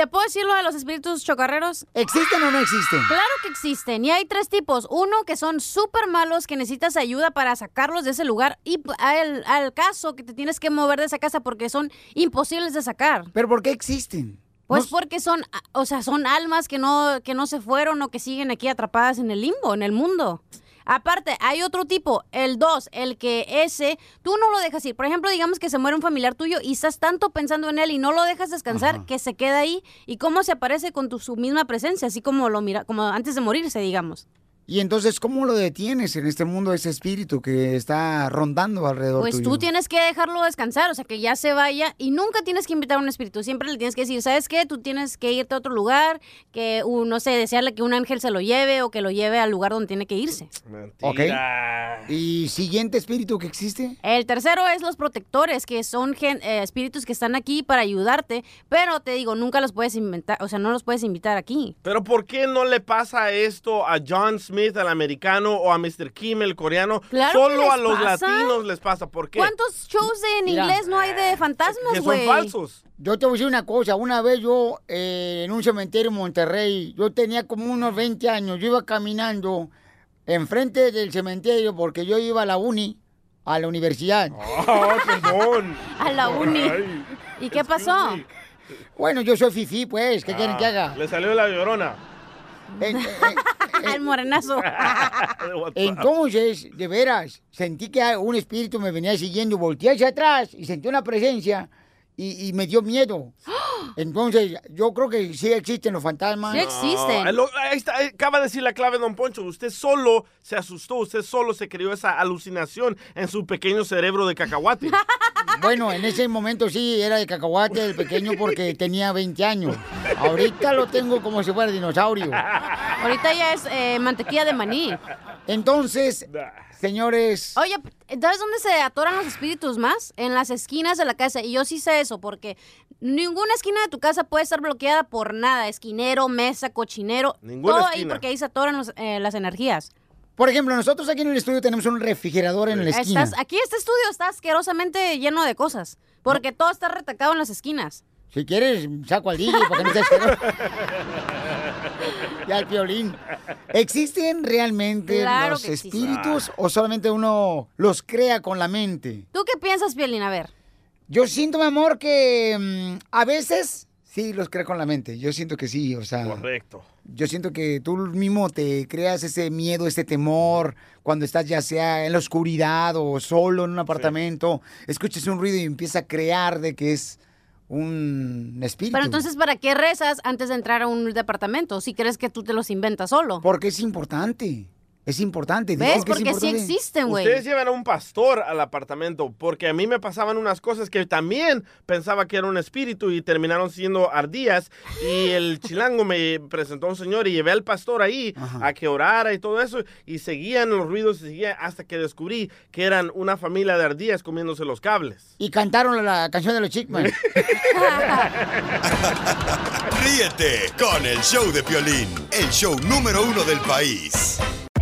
¿te puedo decir lo de los espíritus chocarreros? ¿Existen o no existen? Claro que existen. Y hay tres tipos. Uno que son súper malos, que necesitas ayuda para sacarlos de ese lugar. Y al, al caso que te tienes que mover de esa casa porque son imposibles de sacar. ¿Pero por qué existen? Pues porque son, o sea, son almas que no, que no se fueron o que siguen aquí atrapadas en el limbo, en el mundo. Aparte, hay otro tipo, el 2, el que ese, tú no lo dejas ir. Por ejemplo, digamos que se muere un familiar tuyo y estás tanto pensando en él y no lo dejas descansar que se queda ahí. ¿Y cómo se aparece con tu, su misma presencia? Así como lo mira, como antes de morirse, digamos. Y entonces, ¿cómo lo detienes en este mundo ese espíritu que está rondando alrededor Pues tuyo? tú tienes que dejarlo descansar, o sea, que ya se vaya y nunca tienes que invitar a un espíritu, siempre le tienes que decir, ¿sabes qué? Tú tienes que irte a otro lugar, que, uh, no sé, desearle que un ángel se lo lleve o que lo lleve al lugar donde tiene que irse. Ok. ¿Y siguiente espíritu que existe? El tercero es los protectores, que son gen- eh, espíritus que están aquí para ayudarte, pero te digo, nunca los puedes inventar, o sea, no los puedes invitar aquí. Pero ¿por qué no le pasa esto a John Smith, el americano, o a Mr. Kim, el coreano? Claro Solo a los pasa. latinos les pasa. ¿Por qué? ¿Cuántos shows en Mira. inglés no hay de fantasmas, Que son güey? falsos. Yo te voy a decir una cosa, una vez yo eh, en un cementerio en Monterrey, yo tenía como unos 20 años, yo iba caminando enfrente del cementerio porque yo iba a la uni, a la universidad. ¡Ah, perdón! A la uni. Ay, ¿Y qué pasó? Bueno, yo soy fifí, pues, ¿qué quieren que haga? Ah, Le salió la llorona. En- en- El morenazo. Entonces, de veras, sentí que un espíritu me venía siguiendo, volteé hacia atrás y sentí una presencia y, y me dio miedo. Entonces, yo creo que sí existen los fantasmas. No, ahí está, ahí acaba de decir la clave, don Poncho. Usted solo se asustó, usted solo se creó esa alucinación en su pequeño cerebro de cacahuate. Bueno, en ese momento sí, era de cacahuate el pequeño porque tenía 20 años. Ahorita lo tengo como si fuera dinosaurio. Ahorita ya es eh, mantequilla de maní. Entonces, señores... Oye, ¿sabes dónde se atoran los espíritus más? En las esquinas de la casa. Y yo sí sé eso, porque ninguna esquina de tu casa puede estar bloqueada por nada. Esquinero, mesa, cochinero. Ninguna todo ahí porque ahí se atoran los- eh, las energías. Por ejemplo, nosotros aquí en el estudio tenemos un refrigerador en la esquina. Estás, aquí este estudio está asquerosamente lleno de cosas. Porque todo está retacado en las esquinas. Si quieres, saco al DJ para que no. Ya el violín. ¿Existen realmente Claro los espíritus o solamente uno los crea con la mente? ¿Tú qué piensas, Pielín? A ver. Yo siento, mi amor, que mm, a veces sí los crea con la mente. Yo siento que sí, o sea. Correcto. Yo siento que tú mismo te creas ese miedo, ese temor, cuando estás ya sea en la oscuridad o solo en un apartamento, escuchas un ruido y empieza a crear de que es un espíritu. Pero entonces, ¿para qué rezas antes de entrar a un departamento? Si crees que tú te los inventas solo. Porque es importante. Es importante. ¿Ves? dicen que es Porque sí importante. existen, güey. Ustedes llevan a un pastor al apartamento porque a mí me pasaban unas cosas que también pensaba que era un espíritu y terminaron siendo ardillas y el chilango me presentó a un señor y llevé al pastor ahí a que orara y todo eso y seguían los ruidos y seguían hasta que descubrí que eran una familia de ardillas comiéndose los cables. Y cantaron la canción de los Chickman. Ríete con el show de Piolín, el show número uno del país.